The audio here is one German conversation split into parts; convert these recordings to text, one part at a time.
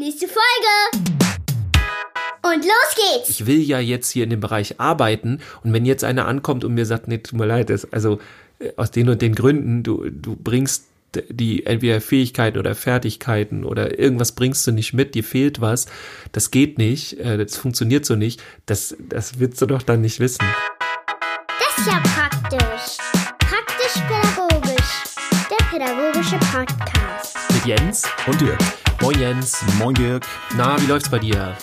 Nächste Folge! Und los geht's! Ich will ja jetzt hier in dem Bereich arbeiten und wenn jetzt einer ankommt und mir sagt, nee, tut mir leid, das, also äh, aus den und den Gründen, du, du bringst die entweder Fähigkeiten oder Fertigkeiten oder irgendwas bringst du nicht mit, dir fehlt was, das geht nicht, äh, das funktioniert so nicht, das, das willst du doch dann nicht wissen. Das ist ja praktisch. Praktisch-pädagogisch. Der pädagogische Podcast. Mit Jens Und Dirk. Moin Jens. Moin Dirk. Na, wie läuft's bei dir?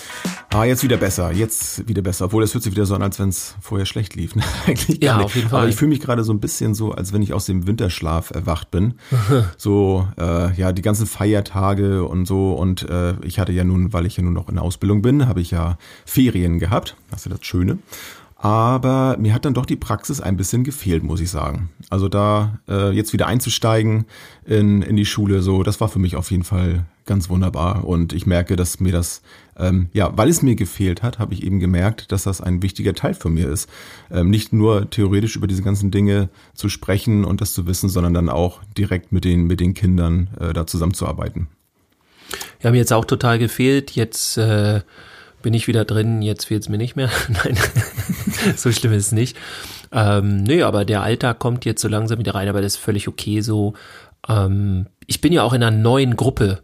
Ah, jetzt wieder besser. Jetzt wieder besser. Obwohl, das hört sich wieder so an, als wenn es vorher schlecht lief. Ne? Eigentlich Ja, nicht. auf jeden Fall. Aber ich fühle mich gerade so ein bisschen so, als wenn ich aus dem Winterschlaf erwacht bin. so, äh, ja, die ganzen Feiertage und so. Und äh, ich hatte ja nun, weil ich ja nun noch in der Ausbildung bin, habe ich ja Ferien gehabt. Das ist ja das Schöne. Aber mir hat dann doch die Praxis ein bisschen gefehlt, muss ich sagen. Also da äh, jetzt wieder einzusteigen in, in die Schule, so, das war für mich auf jeden Fall ganz wunderbar. Und ich merke, dass mir das, ähm, ja, weil es mir gefehlt hat, habe ich eben gemerkt, dass das ein wichtiger Teil für mir ist. Ähm, nicht nur theoretisch über diese ganzen Dinge zu sprechen und das zu wissen, sondern dann auch direkt mit den, mit den Kindern äh, da zusammenzuarbeiten. Ja, mir jetzt auch total gefehlt. Jetzt äh, bin ich wieder drin, jetzt fehlt's mir nicht mehr. Nein, so schlimm ist es nicht. Ähm, nö, aber der Alltag kommt jetzt so langsam wieder rein, aber das ist völlig okay so. Ähm, ich bin ja auch in einer neuen Gruppe.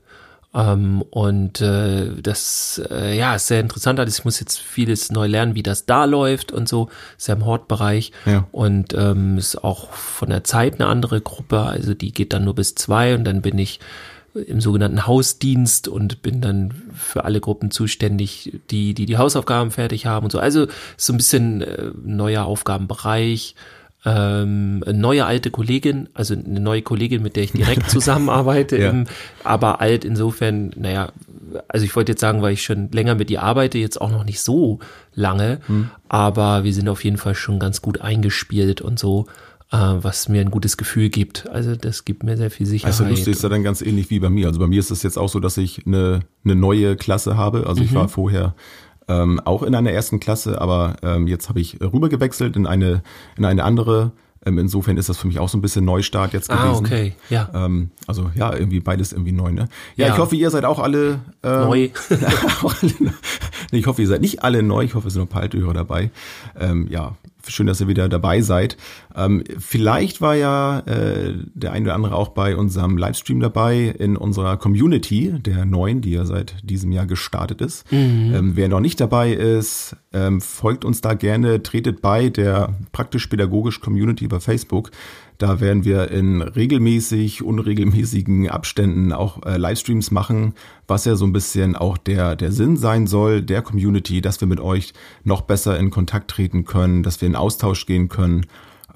Ähm, und äh, das äh, ja ist sehr interessant. Also ich muss jetzt vieles neu lernen, wie das da läuft und so. Ist ja im Hortbereich. Ja. Und ähm, ist auch von der Zeit eine andere Gruppe. Also die geht dann nur bis zwei und dann bin ich im sogenannten Hausdienst und bin dann für alle Gruppen zuständig, die die, die Hausaufgaben fertig haben und so. Also ist so ein bisschen äh, neuer Aufgabenbereich. Ähm, eine neue alte Kollegin, also eine neue Kollegin, mit der ich direkt zusammenarbeite, Ja. im, aber alt insofern, naja, also ich wollte jetzt sagen, weil ich schon länger mit ihr arbeite, jetzt auch noch nicht so lange, Hm. aber wir sind auf jeden Fall schon ganz gut eingespielt und so, äh, was mir ein gutes Gefühl gibt. Also das gibt mir sehr viel Sicherheit. Also lustig ist ja dann ganz ähnlich wie bei mir. Also bei mir ist es jetzt auch so, dass ich eine, eine neue Klasse habe. Also ich war vorher ähm, auch in einer ersten Klasse, aber ähm, jetzt habe ich rübergewechselt in eine, in eine andere. Ähm, insofern ist das für mich auch so ein bisschen Neustart jetzt gewesen. Ah, okay, ja. Ähm, also ja, irgendwie beides irgendwie neu, ne? Ja, Ja. ich hoffe, ihr seid auch alle ähm, Neu. auch alle, nee, ich hoffe, ihr seid nicht alle neu. Ich hoffe, es sind noch ein paar alte Hörer dabei. Ähm, ja, schön, dass ihr wieder dabei seid. Ähm, vielleicht war ja äh, der eine oder andere auch bei unserem Livestream dabei in unserer Community der neuen, die ja seit diesem Jahr gestartet ist. Ähm, wer noch nicht dabei ist, ähm, folgt uns da gerne, tretet bei der praktisch-pädagogisch Community bei Facebook. Da werden wir in regelmäßig, unregelmäßigen Abständen auch äh, Livestreams machen, was ja so ein bisschen auch der, der Sinn sein soll der Community, dass wir mit euch noch besser in Kontakt treten können, dass wir in Austausch gehen können.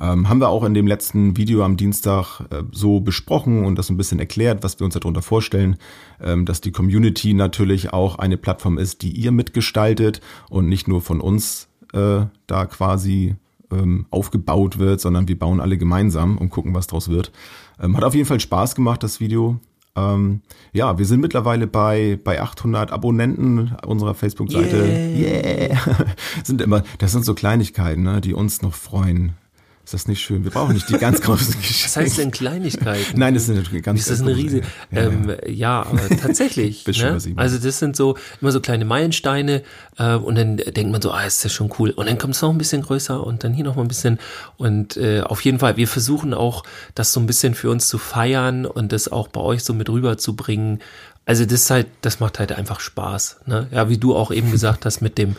Ähm, haben wir auch in dem letzten Video am Dienstag äh, so besprochen und das ein bisschen erklärt, was wir uns darunter vorstellen, ähm, dass die Community natürlich auch eine Plattform ist, die ihr mitgestaltet und nicht nur von uns äh, da quasi ähm, aufgebaut wird, sondern wir bauen alle gemeinsam und gucken, was draus wird. Ähm, hat auf jeden Fall Spaß gemacht, das Video. Ähm, ja, wir sind mittlerweile bei, bei 800 Abonnenten unserer Facebook-Seite. Yeah. sind immer, das sind so Kleinigkeiten, ne, die uns noch freuen. Ist das nicht schön? Wir brauchen nicht die ganz großen Geschenke. Was heißt denn Kleinigkeiten? Nein, das sind natürlich ganz Ist das eine ganz riesige? Ja, ähm, ja. aber tatsächlich. Ne? Also das sind so immer so kleine Meilensteine äh, und dann denkt man so, ah, ist das schon cool. Und dann kommt es noch ein bisschen größer und dann hier noch mal ein bisschen. Und äh, auf jeden Fall, wir versuchen auch, das so ein bisschen für uns zu feiern und das auch bei euch so mit rüberzubringen. Also das ist halt, das macht halt einfach Spaß. Ne? Ja, wie du auch eben gesagt hast mit dem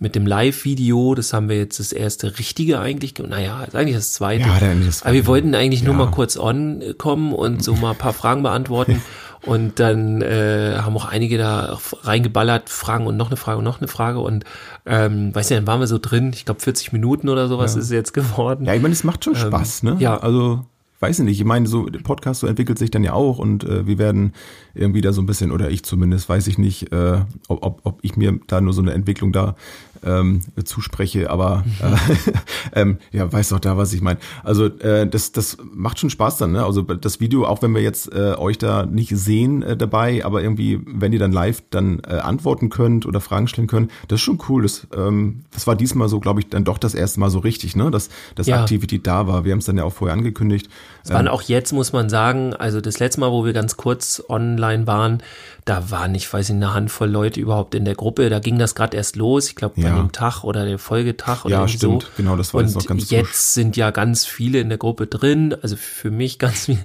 mit dem Live-Video, das haben wir jetzt das erste richtige eigentlich, ge- naja, ist eigentlich das zweite. Ja, dann das Aber wir wollten eigentlich nur Ja. mal kurz on kommen und so mal ein paar Fragen beantworten. Und dann äh, haben auch einige da reingeballert, Fragen und noch eine Frage und noch eine Frage. Und ähm, weiß nicht, dann waren wir so drin, ich glaube 40 Minuten oder sowas ist es jetzt geworden. Ja, ich meine, es macht schon Spaß, ne? ja. Also, weiß ich nicht, ich meine, so Podcast so entwickelt sich dann ja auch und äh, wir werden irgendwie da so ein bisschen, oder ich zumindest, weiß ich nicht, äh, ob, ob, ob ich mir da nur so eine Entwicklung da ähm, zuspreche, aber äh, ähm, ja, weiß doch da, was ich meine. Also äh, das, das macht schon Spaß dann, ne? Also das Video, auch wenn wir jetzt äh, euch da nicht sehen äh, dabei, aber irgendwie, wenn ihr dann live dann äh, antworten könnt oder Fragen stellen könnt, das ist schon cool. Das, ähm, das war diesmal so, glaube ich, dann doch das erste Mal so richtig, ne? Dass, dass Ja. Aktivität da war. Wir haben es dann ja auch vorher angekündigt. Es waren auch jetzt, muss man sagen, also das letzte Mal, wo wir ganz kurz online waren, da waren, ich weiß nicht, eine Handvoll Leute überhaupt in der Gruppe. Da ging das gerade erst los. Ich glaube, bei Ja. dem Tag oder der Folgetag oder Ja, stimmt. so. Genau, das war Und jetzt noch ganz jetzt frisch. sind ja ganz viele in der Gruppe drin. Also für mich ganz viel,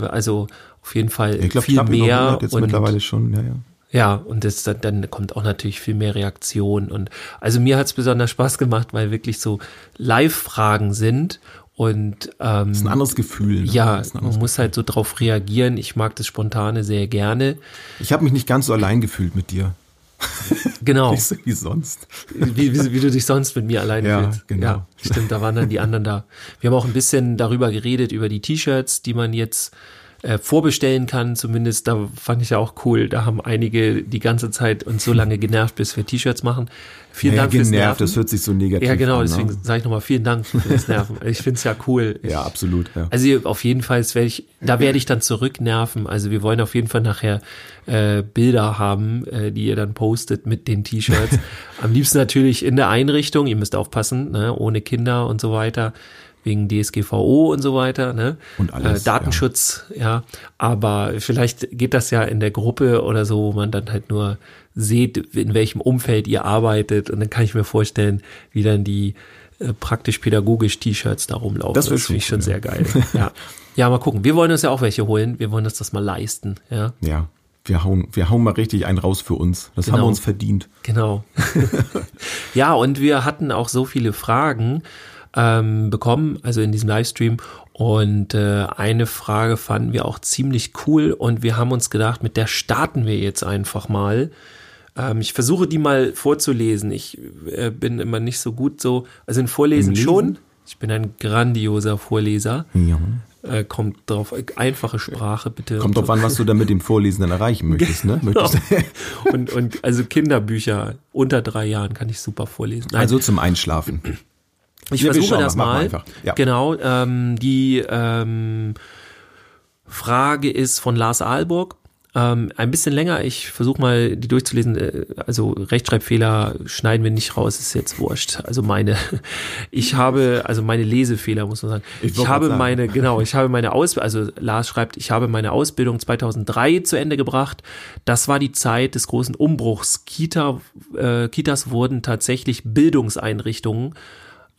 also auf jeden Fall Ich glaube, viel über mehr. 100 jetzt und mittlerweile schon, ja, ja. ja, und das, dann, dann kommt auch natürlich viel mehr Reaktion. Und also mir hat's besonders Spaß gemacht, weil wirklich so Live-Fragen sind. Und ähm, Das ist ein anderes Gefühl. Ne? ja, man anderes muss halt so drauf reagieren. Ich mag das Spontane sehr gerne. Ich habe mich nicht ganz so allein gefühlt mit dir. Genau, Nicht so wie sonst. wie, wie, wie du dich sonst mit mir alleine Ja, fühlst. genau. Ja, stimmt, da waren dann die anderen da. Wir haben auch ein bisschen darüber geredet, über die T-Shirts, die man jetzt äh, vorbestellen kann. Zumindest, da fand ich ja auch cool. Da haben einige die ganze Zeit uns so lange genervt, bis wir T-Shirts machen. Vielen Ja, Dank fürs genervt, Nerven. das hört sich so negativ ja, genau, an. deswegen Ne? sage ich nochmal vielen Dank fürs Nerven. Ich finde es ja cool. Ich, Ja, absolut. Ja. Also auf jeden Fall werde ich, da werde ich dann zurücknerven. Also wir wollen auf jeden Fall nachher äh, Bilder haben, äh, die ihr dann postet mit den T-Shirts. Am liebsten natürlich in der Einrichtung. Ihr müsst aufpassen, ne? ohne Kinder und so weiter, wegen DSGVO und so weiter. Ne? Und alles, Äh, Datenschutz, ja. Aber vielleicht geht das ja in der Gruppe oder so, wo man dann halt nur seht, in welchem Umfeld ihr arbeitet. Und dann kann ich mir vorstellen, wie dann die äh, praktisch-pädagogisch T-Shirts da rumlaufen. Das wär finde ich schon sehr geil. Ja. ja, mal gucken. Wir wollen uns ja auch welche holen. Wir wollen uns das mal leisten. Ja, ja. Wir hauen, wir hauen mal richtig einen raus für uns. Das haben Genau. wir uns verdient. genau. ja, und wir hatten auch so viele Fragen ähm, bekommen, also in diesem Livestream. Und äh, eine Frage fanden wir auch ziemlich cool und wir haben uns gedacht, mit der starten wir jetzt einfach mal. Ähm, ich versuche die mal vorzulesen. Ich äh, bin immer nicht so gut so, also in Vorlesen schon. Ich bin ein grandioser Vorleser. Ja. Äh, kommt drauf, einfache Sprache bitte. Kommt drauf an, was du dann mit dem Vorlesen dann erreichen möchtest, ne? Möchtest, und, und also Kinderbücher unter drei Jahren kann ich super vorlesen. Nein, also zum Einschlafen. Ich ja, versuche das mal, mal. Ja. Genau. Ähm, die ähm, Frage ist von Lars Aalburg. Ähm, ein bisschen länger. Ich versuche mal, die durchzulesen. Äh, Also Rechtschreibfehler schneiden wir nicht raus, ist jetzt wurscht. Also meine, ich habe, also meine Lesefehler muss man sagen. Ich Ich, habe meine, genau, ich habe meine Ausbildung, also Lars schreibt, ich habe meine Ausbildung 2003 zu Ende gebracht. Das war die Zeit des großen Umbruchs. Kita, äh, Kitas wurden tatsächlich Bildungseinrichtungen.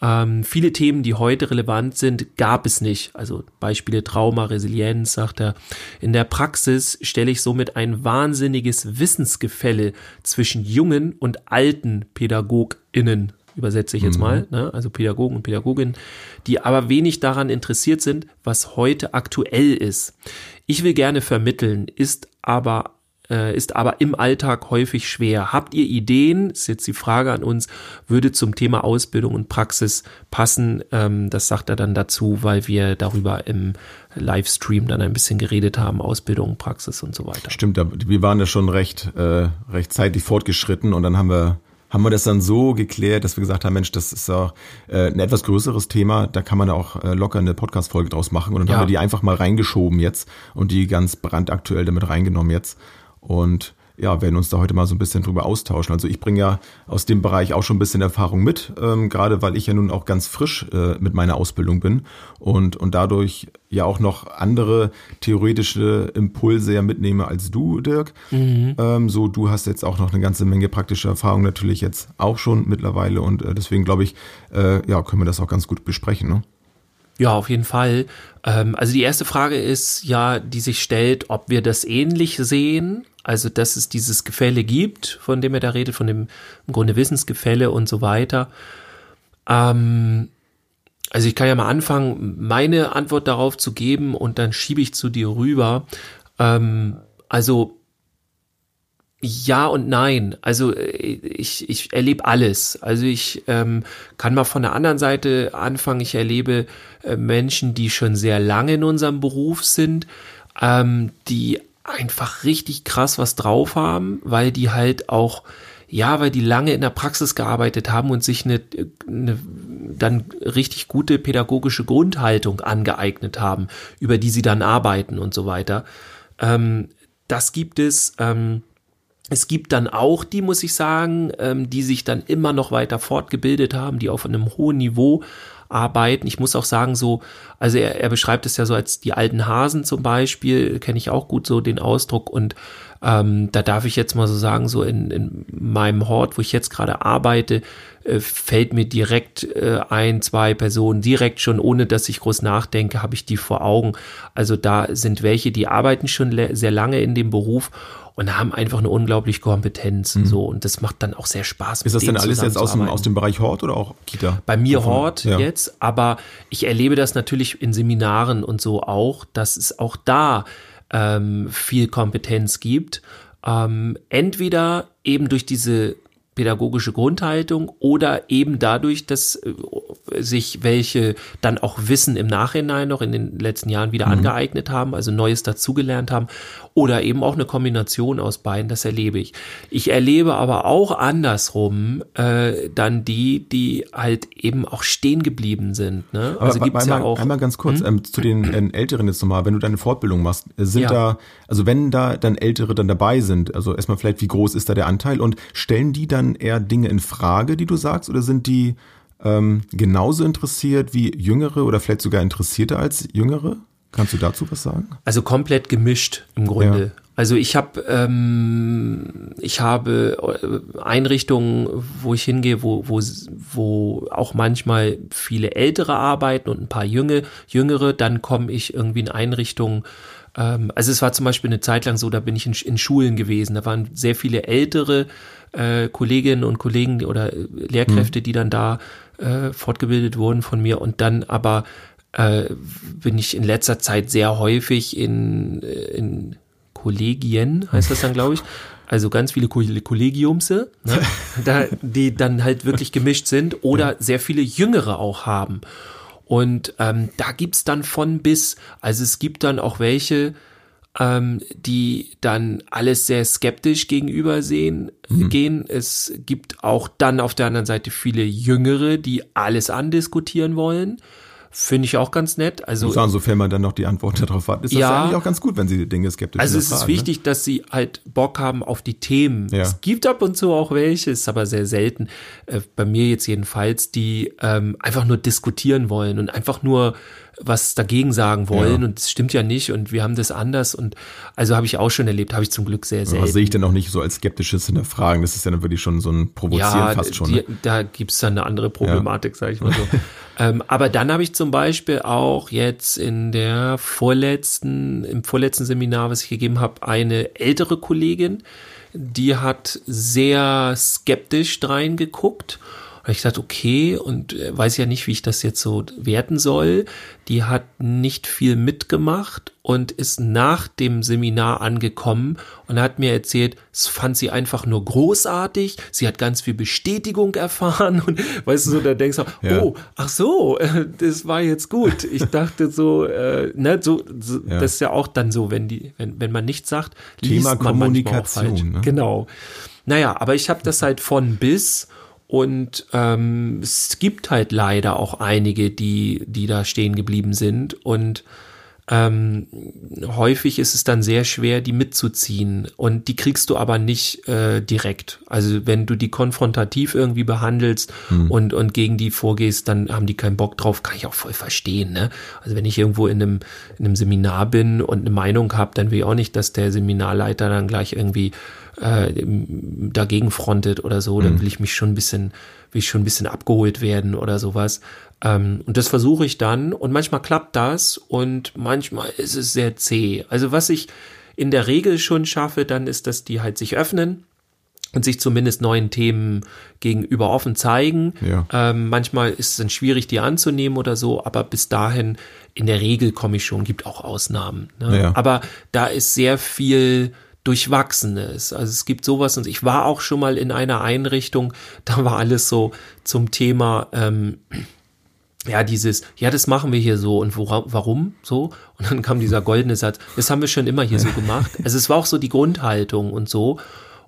Ähm, viele Themen, die heute relevant sind, gab es nicht. Also Beispiele Trauma, Resilienz, sagt er. In der Praxis stelle ich somit ein wahnsinniges Wissensgefälle zwischen jungen und alten PädagogInnen, übersetze ich jetzt mal, ne? also Pädagogen und Pädagoginnen, die aber wenig daran interessiert sind, was heute aktuell ist. Ich will gerne vermitteln, ist aber äh, ist aber im Alltag häufig schwer. Habt ihr Ideen? Ist jetzt die Frage an uns, würde zum Thema Ausbildung und Praxis passen? Ähm, das sagt er dann dazu, weil wir darüber im Livestream dann ein bisschen geredet haben, Ausbildung, Praxis und so weiter. Stimmt, wir waren ja schon recht, äh, recht zeitlich fortgeschritten und dann haben wir haben wir das dann so geklärt, dass wir gesagt haben, Mensch, das ist auch äh, ein etwas größeres Thema, da kann man auch äh, locker eine Podcast-Folge draus machen. Und dann Ja. haben wir die einfach mal reingeschoben jetzt und die ganz brandaktuell damit reingenommen jetzt. Und ja, werden uns da heute mal so ein bisschen drüber austauschen. Also ich bringe ja aus dem Bereich auch schon ein bisschen Erfahrung mit, ähm, gerade weil ich ja nun auch ganz frisch äh, mit meiner Ausbildung bin und, und dadurch ja auch noch andere theoretische Impulse ja mitnehme als du, Dirk. Ähm, so, du hast jetzt auch noch eine ganze Menge praktische Erfahrung natürlich jetzt auch schon mittlerweile und äh, deswegen glaube ich, äh, ja, können wir das auch ganz gut besprechen. Ne? Ja, auf jeden Fall. Ähm, also die ersteAge ist ja, die sich stellt, ob wir das ähnlich sehen. Also, dass es dieses Gefälle gibt, von dem er da redet, von dem im Grunde Wissensgefälle und so weiter. Ähm, also ich kann ja mal anfangen, meine Antwort darauf zu geben und dann schiebe ich zu dir rüber. Ähm, also ja und nein. Also ich, ich erlebe alles. Also ich ähm, kann mal von der anderen Seite anfangen. Ich erlebe äh, Menschen, die schon sehr lange in unserem Beruf sind, ähm, die einfach richtig krass was drauf haben, weil die halt auch Ja, weil die lange in der Praxis gearbeitet haben und sich eine, eine dann richtig gute pädagogische Grundhaltung angeeignet haben, über die sie dann arbeiten und so weiter. Ähm, das gibt es. Ähm, es gibt dann auch die, muss ich sagen, ähm, die sich dann immer noch weiter fortgebildet haben, die auf einem hohen Niveau arbeiten. Ich muss auch sagen, so, also er, er beschreibt es ja so als die alten Hasen zum Beispiel, kenne ich auch gut so den Ausdruck und ähm, da darf ich jetzt mal so sagen, so in, in meinem Hort, wo ich jetzt gerade arbeite, äh, fällt mir direkt äh, ein, zwei Personen direkt schon, ohne dass ich groß nachdenke, habe ich die vor Augen. Also da sind welche, die arbeiten schon sehr lange in dem Beruf und haben einfach eine unglaubliche Kompetenz. Mhm. So, und das macht dann auch sehr Spaß. Ist das denn alles jetzt aus dem, aus dem Bereich Hort oder auch Kita? Bei mir Davon, Hort ja. jetzt, aber ich erlebe das natürlich in Seminaren und so auch, dass es auch da ähm, viel Kompetenz gibt. Ähm, entweder eben durch diese pädagogische Grundhaltung oder eben dadurch, dass äh, sich welche dann auch Wissen im Nachhinein noch in den letzten Jahren wieder mhm. angeeignet haben, also Neues dazugelernt haben oder eben auch eine Kombination aus beiden, das erlebe ich. Ich erlebe aber auch andersrum äh, dann die, die halt eben auch stehen geblieben sind. Ne? Aber also gibt's einmal, ja auch, einmal ganz kurz hm? ähm, zu den äh, Älteren jetzt nochmal, wenn du deine Fortbildung machst, sind ja. da, also wenn da dann Ältere dann dabei sind, also erstmal vielleicht, wie groß ist da der Anteil und stellen die dann eher Dinge in Frage, die du sagst, oder sind die ähm, genauso interessiert wie Jüngere oder vielleicht sogar interessierter als Jüngere? Kannst du dazu was sagen? Also komplett gemischt im Grunde. Ja. Also ich habe ähm, ich habe äh, Einrichtungen, wo ich hingehe, wo wo wo auch manchmal viele Ältere arbeiten und ein paar Junge Jüngere. Dann komme ich irgendwie in Einrichtungen. Ähm, also es war zum Beispiel eine Zeit lang so, da bin ich in, in Schulen gewesen. Da waren sehr viele ältere äh, Kolleginnen und Kollegen oder Lehrkräfte, mhm. die dann da äh, fortgebildet wurden von mir und dann aber äh, bin ich in letzter Zeit sehr häufig in, äh, in Kollegien, heißt das dann, glaube ich. Also ganz viele Kollegiumse, ne, da, die dann halt wirklich gemischt sind oder ja. sehr viele Jüngere auch haben. Und ähm, da gibt's dann von bis, also es gibt dann auch welche, ähm, die dann alles sehr skeptisch gegenüber sehen, mhm. gehen. Es gibt auch dann auf der anderen Seite viele Jüngere, die alles andiskutieren wollen. Finde ich auch ganz nett. Also, sagen, sofern man dann noch die Antwort darauf hat, ist ja, das eigentlich auch ganz gut, wenn sie Dinge skeptisch Also es ist wichtig, ne? dass sie halt Bock haben auf die Themen. Ja. Es gibt ab und zu auch welche, ist aber sehr selten, äh, bei mir jetzt jedenfalls, die ähm, einfach nur diskutieren wollen und einfach nur was dagegen sagen wollen ja. und es stimmt ja nicht und wir haben das anders und also habe ich auch schon erlebt, habe ich zum Glück sehr selten. Was sehe ich denn auch nicht so als skeptisches Hinterfragen? Das ist ja dann wirklich schon so ein Provozieren ja, fast schon. Die, ne? Da gibt's dann eine andere Problematik, ja. sage ich mal so. ähm, aber dann habe ich zum Beispiel auch jetzt in der vorletzten, im vorletzten Seminar, was ich gegeben habe, eine ältere Kollegin, die hat sehr skeptisch reingeguckt und ich dachte, okay, und äh, weiß ja nicht, wie ich das jetzt so werten soll. Die hat nicht viel mitgemacht und ist nach dem Seminar angekommen und hat mir erzählt, es fand sie einfach nur großartig. Sie hat ganz viel Bestätigung erfahren und weißt du so, da denkst du, ja. oh, ach so, das war jetzt gut. Ich dachte so, äh, ne, so, so ja. das ist ja auch dann so, wenn die, wenn, wenn man nichts sagt, Thema liest man Kommunikation. Ne? Genau. Naja, aber ich habe das halt von bis und ähm, es gibt halt leider auch einige, die, die da stehen geblieben sind. Und ähm, häufig ist es dann sehr schwer, die mitzuziehen. Und die kriegst du aber nicht äh, direkt. Also wenn du die konfrontativ irgendwie behandelst hm. und, und gegen die vorgehst, dann haben die keinen Bock drauf, kann ich auch voll verstehen. Ne? Also wenn ich irgendwo in einem, in einem Seminar bin und eine Meinung habe, dann will ich auch nicht, dass der Seminarleiter dann gleich irgendwie äh, dagegen frontet oder so, dann mhm. will ich mich schon ein bisschen, will ich schon ein bisschen abgeholt werden oder sowas. Ähm, und das versuche ich dann und manchmal klappt das und manchmal ist es sehr zäh. Also was ich in der Regel schon schaffe, dann ist, dass die halt sich öffnen und sich zumindest neuen Themen gegenüber offen zeigen. Ja. Ähm, manchmal ist es dann schwierig, die anzunehmen oder so, aber bis dahin in der Regel komme ich schon, gibt auch Ausnahmen. Ne? Ja. Aber da ist sehr viel Durchwachsenes. Also es gibt sowas und ich war auch schon mal in einer Einrichtung, da war alles so zum Thema, ähm, ja, dieses, ja, das machen wir hier so und wora, warum so? Und dann kam dieser goldene Satz, das haben wir schon immer hier so gemacht. Also es war auch so die Grundhaltung und so.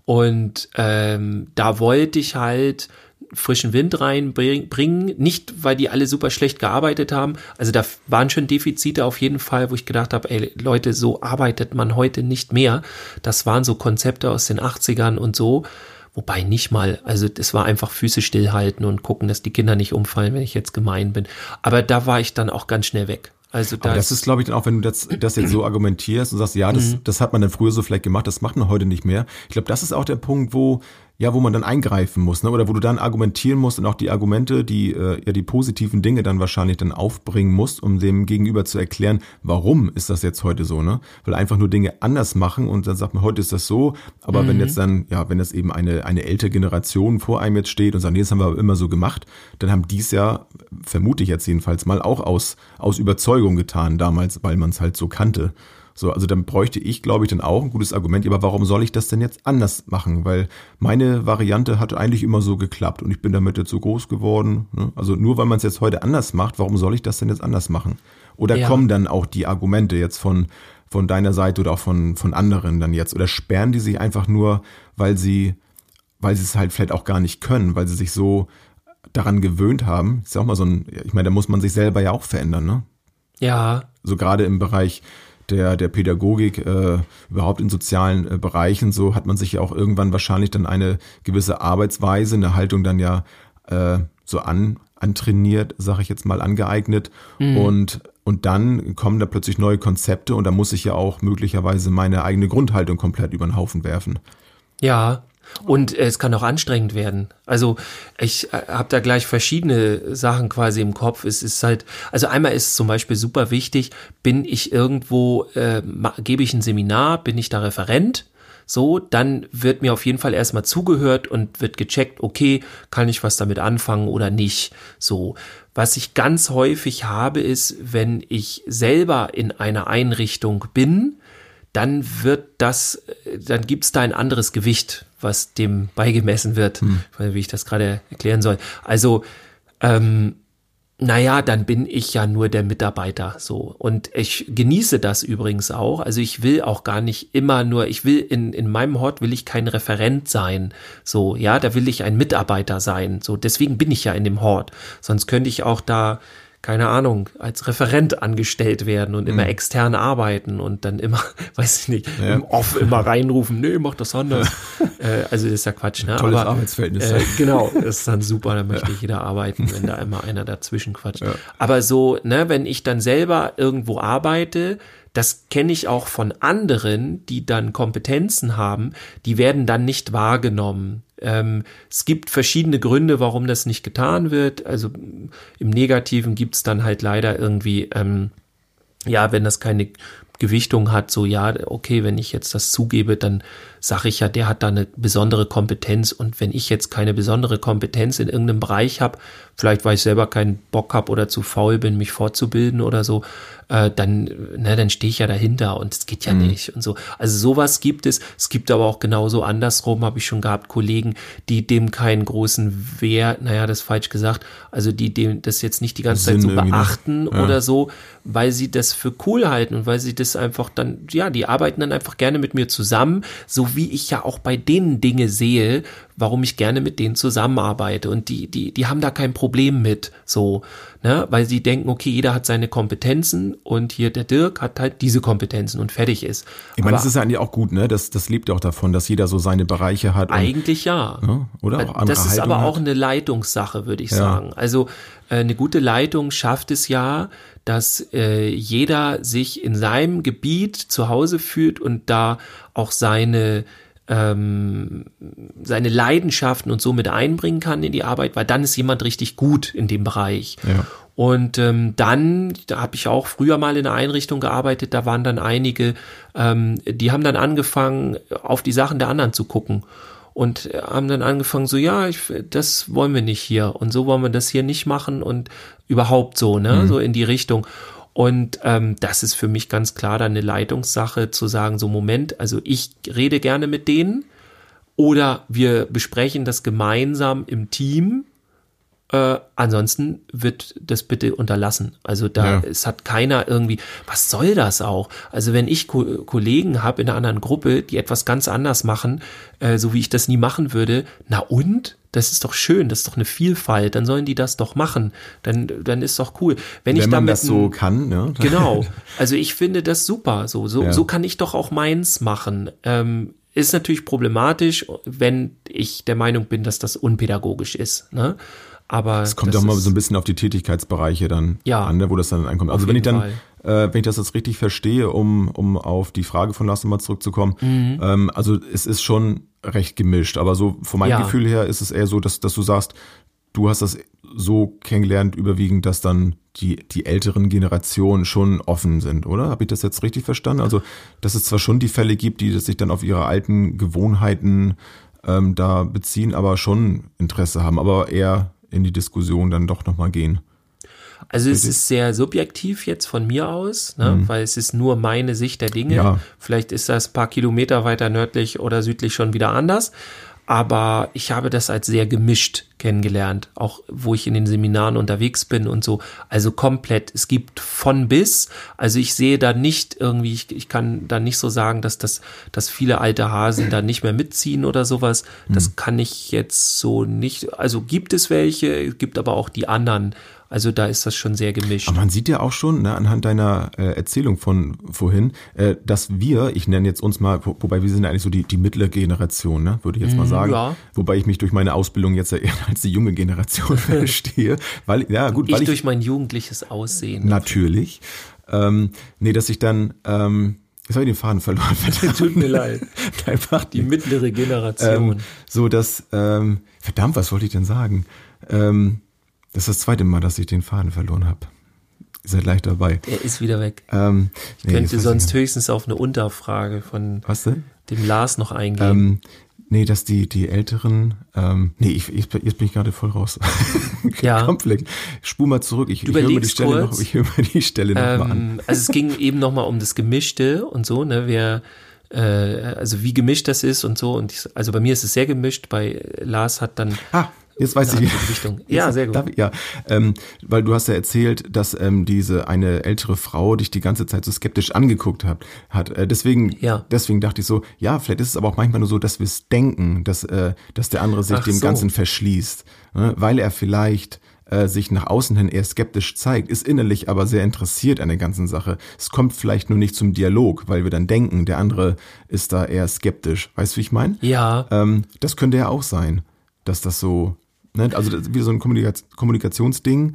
Und ähm, da wollte ich halt frischen Wind reinbringen, nicht weil die alle super schlecht gearbeitet haben. Also da waren schon Defizite auf jeden Fall, wo ich gedacht habe, ey Leute, so arbeitet man heute nicht mehr. Das waren so Konzepte aus den 80ern und so. Wobei nicht mal, also das war einfach Füße stillhalten und gucken, dass die Kinder nicht umfallen, wenn ich jetzt gemein bin. Aber da war ich dann auch ganz schnell weg. Also da das ist, glaube ich, dann auch, wenn du das, das jetzt so argumentierst und sagst, ja, das, mhm. das hat man dann früher so vielleicht gemacht, das macht man heute nicht mehr. Ich glaube, das ist auch der Punkt, wo ja, wo man dann eingreifen muss, ne? oder wo du dann argumentieren musst und auch die Argumente, die äh, ja die positiven Dinge dann wahrscheinlich dann aufbringen musst, um dem Gegenüber zu erklären, warum ist das jetzt heute so, ne? Weil einfach nur Dinge anders machen und dann sagt man, heute ist das so, aber mhm. wenn jetzt dann, ja, wenn jetzt eben eine eine ältere Generation vor einem jetzt steht und sagt, nee, das haben wir immer so gemacht, dann haben dies ja, vermute ich jetzt jedenfalls mal, auch aus aus Überzeugung getan damals, weil man es halt so kannte. So, also dann bräuchte ich, glaube ich, dann auch ein gutes Argument. Aber warum soll ich das denn jetzt anders machen? Weil meine Variante hat eigentlich immer so geklappt und ich bin damit jetzt so groß geworden. Ne? Also nur weil man es jetzt heute anders macht, warum soll ich das denn jetzt anders machen? Oder ja. kommen dann auch die Argumente jetzt von von deiner Seite oder auch von von anderen dann jetzt oder sperren die sich einfach nur, weil sie weil sie es halt vielleicht auch gar nicht können, weil sie sich so daran gewöhnt haben. ist ja auch mal so ein, ich meine, da muss man sich selber ja auch verändern, ne? Ja. So gerade im Bereich der, der Pädagogik, äh, überhaupt in sozialen äh, Bereichen, so hat man sich ja auch irgendwann wahrscheinlich dann eine gewisse Arbeitsweise, eine Haltung dann ja äh, so an, antrainiert, sage ich jetzt mal, angeeignet. Mhm. Und, und dann kommen da plötzlich neue Konzepte und da muss ich ja auch möglicherweise meine eigene Grundhaltung komplett über den Haufen werfen. Ja, und es kann auch anstrengend werden. Also ich äh, habe da gleich verschiedene Sachen quasi im Kopf. Es ist halt, also einmal ist zum Beispiel super wichtig, bin ich irgendwo, äh, gebe ich ein Seminar, bin ich da Referent? So, dann wird mir auf jeden Fall erstmal zugehört und wird gecheckt, okay, kann ich was damit anfangen oder nicht. So, was ich ganz häufig habe, ist, wenn ich selber in einer Einrichtung bin, dann wird das, dann gibt es da ein anderes Gewicht, was dem beigemessen wird, hm. wie ich das gerade erklären soll. Also, ähm, naja, dann bin ich ja nur der Mitarbeiter so. Und ich genieße das übrigens auch. Also ich will auch gar nicht immer nur, ich will in, in meinem Hort will ich kein Referent sein. So, ja, da will ich ein Mitarbeiter sein. So, deswegen bin ich ja in dem Hort. Sonst könnte ich auch da keine Ahnung, als Referent angestellt werden und immer mhm. extern arbeiten und dann immer, weiß ich nicht, ja. im Off immer reinrufen, nee, mach das anders. äh, also das ist ja Quatsch, ne? Tolles Aber, Arbeitsverhältnis. Äh, genau, das ist dann super, da möchte ja. jeder arbeiten, wenn da immer einer dazwischen quatscht. Ja. Aber so, ne, wenn ich dann selber irgendwo arbeite, das kenne ich auch von anderen, die dann Kompetenzen haben, die werden dann nicht wahrgenommen. Ähm, es gibt verschiedene Gründe, warum das nicht getan wird. Also im Negativen gibt es dann halt leider irgendwie, ähm, ja, wenn das keine Gewichtung hat, so ja, okay, wenn ich jetzt das zugebe, dann sage ich ja, der hat da eine besondere Kompetenz und wenn ich jetzt keine besondere Kompetenz in irgendeinem Bereich habe, vielleicht weil ich selber keinen Bock habe oder zu faul bin, mich fortzubilden oder so, äh, dann, ne, dann stehe ich ja dahinter und es geht ja mhm. nicht und so. Also sowas gibt es. Es gibt aber auch genauso andersrum, habe ich schon gehabt, Kollegen, die dem keinen großen Wert, naja, das ist falsch gesagt, also die dem das jetzt nicht die ganze Sinn Zeit so beachten ja. oder so, weil sie das für cool halten und weil sie das einfach dann, ja, die arbeiten dann einfach gerne mit mir zusammen, so wie ich ja auch bei denen Dinge sehe, warum ich gerne mit denen zusammenarbeite. Und die, die, die haben da kein Problem mit, so, ne, weil sie denken, okay, jeder hat seine Kompetenzen und hier der Dirk hat halt diese Kompetenzen und fertig ist. Ich meine, das ist ja eigentlich auch gut, ne? Das, das lebt ja auch davon, dass jeder so seine Bereiche hat. Eigentlich ja. Ne? Oder auch andere Das ist Haltung aber auch eine Leitungssache, würde ich ja. sagen. Also äh, eine gute Leitung schafft es ja, dass äh, jeder sich in seinem Gebiet zu Hause fühlt und da auch seine ähm, seine Leidenschaften und so mit einbringen kann in die Arbeit, weil dann ist jemand richtig gut in dem Bereich. Ja. Und ähm, dann, da habe ich auch früher mal in einer Einrichtung gearbeitet, da waren dann einige, ähm, die haben dann angefangen, auf die Sachen der anderen zu gucken und haben dann angefangen so, ja, ich, das wollen wir nicht hier und so wollen wir das hier nicht machen und überhaupt so, ne, mhm. so in die Richtung. Und ähm, das ist für mich ganz klar dann eine Leitungssache zu sagen, so Moment, also ich rede gerne mit denen oder wir besprechen das gemeinsam im Team Äh, ansonsten wird das bitte unterlassen. Also da, Ja. es hat keiner irgendwie, was soll das auch? Also wenn ich Ko Kollegen habe in einer anderen Gruppe, die etwas ganz anders machen, äh, so wie ich das nie machen würde, na und? Das ist doch schön, das ist doch eine Vielfalt, dann sollen die das doch machen. Dann, dann ist doch cool. Wenn, ich Wenn man damit das so kann, ne? Genau. Also ich finde das super. So, so, Ja. so kann ich doch auch meins machen. Ähm, ist natürlich problematisch, wenn ich der Meinung bin, dass das unpädagogisch ist. Ne? Aber Es kommt auch mal so ein bisschen auf die Tätigkeitsbereiche dann Ja. an, ne, wo das dann ankommt. Also wenn ich dann, äh, wenn ich das jetzt richtig verstehe, um, um auf die Frage von Lars nochmal zurückzukommen, Mhm. ähm, also es ist schon recht gemischt, aber so von meinem Ja. Gefühl her ist es eher so, dass, dass du sagst, du hast das so kennengelernt, überwiegend, dass dann die, die älteren Generationen schon offen sind, oder? Habe ich das jetzt richtig verstanden? Also, dass es zwar schon die Fälle gibt, die sich dann auf ihre alten Gewohnheiten ähm, da beziehen, aber schon Interesse haben, aber eher in die Diskussion dann doch nochmal gehen. Also es ist sehr subjektiv jetzt von mir aus, ne? weil es ist nur meine Sicht der Dinge. Mhm. Ja. Vielleicht ist das ein paar Kilometer weiter nördlich oder südlich schon wieder anders. Aber ich habe das als sehr gemischt kennengelernt, auch wo ich in den Seminaren unterwegs bin und so. Also komplett. Es gibt von bis. Also ich sehe da nicht irgendwie, ich, ich kann da nicht so sagen, dass das, dass viele alte Hasen da nicht mehr mitziehen oder sowas. Das kann ich jetzt so nicht. Also gibt es welche, es gibt aber auch die anderen. Also da ist das schon sehr gemischt. Aber man sieht ja auch schon, ne, anhand deiner äh, Erzählung von vorhin, äh, dass wir, ich nenne jetzt uns mal, wo, wobei wir sind ja eigentlich so die, die mittlere Generation, ne, würde ich jetzt mal sagen. ja. Wobei ich mich durch meine Ausbildung jetzt ja eher als die junge Generation verstehe. Weil, ja gut, ich weil ich, durch mein jugendliches Aussehen. natürlich. Ähm, nee, dass ich dann, ähm, jetzt habe ich den Faden verloren. Tut mir leid. Einfach Die mittlere Generation. ähm, so dass, ähm, verdammt, was wollte ich denn sagen? Ähm, das ist das zweite Mal, dass ich den Faden verloren habe. Ihr seid leicht dabei. er ist wieder weg. Ähm, nee, Könnte sonst höchstens auf eine Unterfrage von. Was denn? dem Lars noch eingehen. Ähm, nee, dass die, die Älteren, ähm, nee, ich, ich, jetzt bin ich gerade voll raus. Ja. Komplett. Spur mal zurück. Ich, ich höre mir die Stelle noch, kurz. ich höre mir die Stelle noch mal an. Ähm, also es ging eben nochmal um das Gemischte und so, ne, wer, äh, also wie gemischt das ist und so. Und ich, also bei mir ist es sehr gemischt, bei Lars hat dann Ah, jetzt weiß ich. Richtung. Ja, sehr gut. Darf ja, ähm, weil du hast ja erzählt, dass ähm, diese eine ältere Frau dich die ganze Zeit so skeptisch angeguckt hat. hat. Äh, deswegen, Ja. deswegen dachte ich so, ja, vielleicht ist es aber auch manchmal nur so, dass wir es denken, dass, äh, dass der andere sich Ach dem so. Ganzen verschließt, ne? weil er vielleicht äh, sich nach außen hin eher skeptisch zeigt, ist innerlich aber sehr interessiert an der ganzen Sache. Es kommt vielleicht nur nicht zum Dialog, weil wir dann denken, der andere ist da eher skeptisch. Weißt du, wie ich meine? ja, Ähm, das könnte ja auch sein, dass das so, ne, also das ist wieder so ein Kommunikaz Kommunikationsding.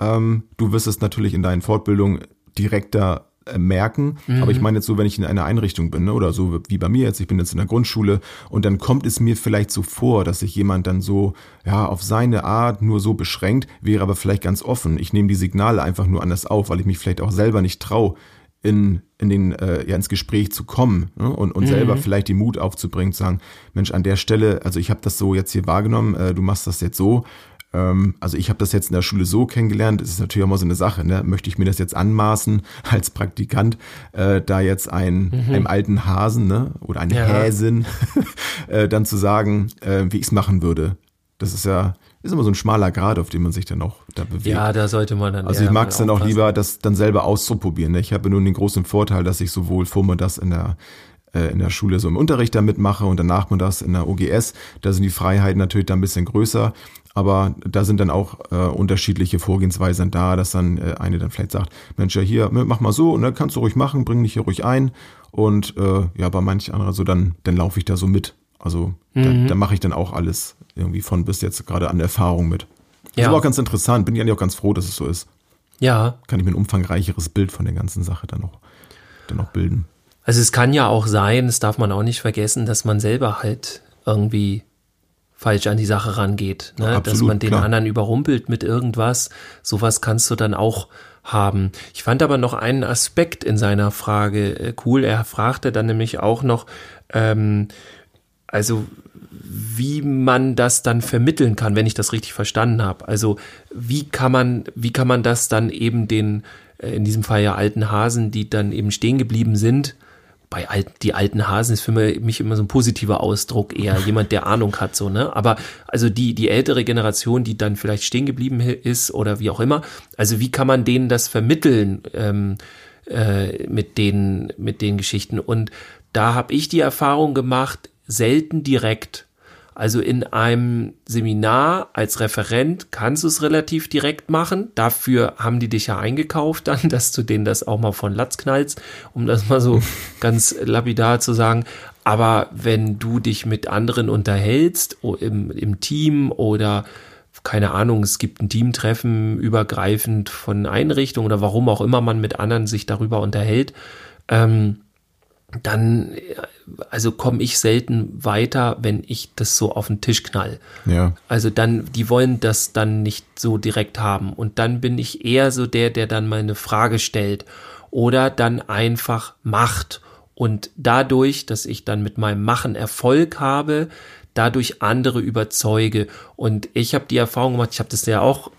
Ähm, du wirst es natürlich in deinen Fortbildungen direkter äh, merken, aber ich meine jetzt so, wenn ich in einer Einrichtung bin, ne, oder so wie bei mir jetzt, ich bin jetzt in der Grundschule und dann kommt es mir vielleicht so vor, dass sich jemand dann so, ja, auf seine Art nur so beschränkt, wäre aber vielleicht ganz offen. Ich nehme die Signale einfach nur anders auf, weil ich mich vielleicht auch selber nicht traue, in, in den, äh, ja, ins Gespräch zu kommen ne? und, und selber vielleicht den Mut aufzubringen, zu sagen, Mensch, an der Stelle, also ich habe das so jetzt hier wahrgenommen, äh, du machst das jetzt so. Ähm, also ich habe das jetzt in der Schule so kennengelernt, das ist natürlich auch mal so eine Sache, ne? möchte ich mir das jetzt anmaßen als Praktikant, äh, da jetzt ein, einem alten Hasen ne? oder eine Ja. Häsin äh, dann zu sagen, äh, wie ich es machen würde. Das ist ja, ist immer so ein schmaler Grad, auf dem man sich dann auch da bewegt. ja, da sollte man dann. Also ich mag es dann auch lieber, das dann selber auszuprobieren. Ne? Ich habe nun den großen Vorteil, dass ich sowohl vormittags in der äh, in der Schule so im Unterricht da mitmache und danach das in der OGS. Da sind die Freiheiten natürlich dann ein bisschen größer, aber da sind dann auch äh, unterschiedliche Vorgehensweisen da, dass dann äh, eine dann vielleicht sagt, Mensch, ja hier, mach mal so, ne, kannst du ruhig machen, bring dich hier ruhig ein. Und äh, ja, bei manch anderer so, dann, dann laufe ich da so mit. Also da, da mache ich dann auch alles irgendwie von bis jetzt gerade an Erfahrung mit. Das Ja. ist aber auch ganz interessant, bin ich eigentlich auch ganz froh, dass es so ist Ja, kann ich mir ein umfangreicheres Bild von der ganzen Sache dann noch, dann noch bilden. Also es kann ja auch sein, das darf man auch nicht vergessen, dass man selber halt irgendwie falsch an die Sache rangeht. Ne? Ja, dass absolut, man den klar. anderen überrumpelt mit irgendwas. Sowas kannst du dann auch haben. Ich fand aber noch einen Aspekt in seiner Frage äh, cool. Er fragte dann nämlich auch noch, ähm, also wie man das dann vermitteln kann, wenn ich das richtig verstanden habe. Also wie kann man, wie kann man das dann eben den, äh, in diesem Fall ja alten Hasen, die dann eben stehen geblieben sind, bei alten, die alten Hasen ist für mich immer so ein positiver Ausdruck eher jemand, der Ahnung hat, so, ne? Aber also die, die ältere Generation, die dann vielleicht stehen geblieben ist oder wie auch immer, also wie kann man denen das vermitteln ähm, äh, mit den, mit den Geschichten? Und da habe ich die Erfahrung gemacht, selten direkt. Also in einem Seminar als Referent kannst du es relativ direkt machen. Dafür haben die dich ja eingekauft dann, dass du denen das auch mal von Latz knallst, um das mal so ganz lapidar zu sagen. Aber wenn du dich mit anderen unterhältst, im, im Team oder keine Ahnung, es gibt ein Teamtreffen übergreifend von Einrichtungen oder warum auch immer man mit anderen sich darüber unterhält, ähm, dann, also komme ich selten weiter, wenn ich das so auf den Tisch knall. Ja. Also dann, die wollen das dann nicht so direkt haben. Und dann bin ich eher so der, der dann mal eine Frage stellt oder dann einfach macht. Und dadurch, dass ich dann mit meinem Machen Erfolg habe, dadurch andere überzeuge. Und ich habe die Erfahrung gemacht, ich habe das ja auch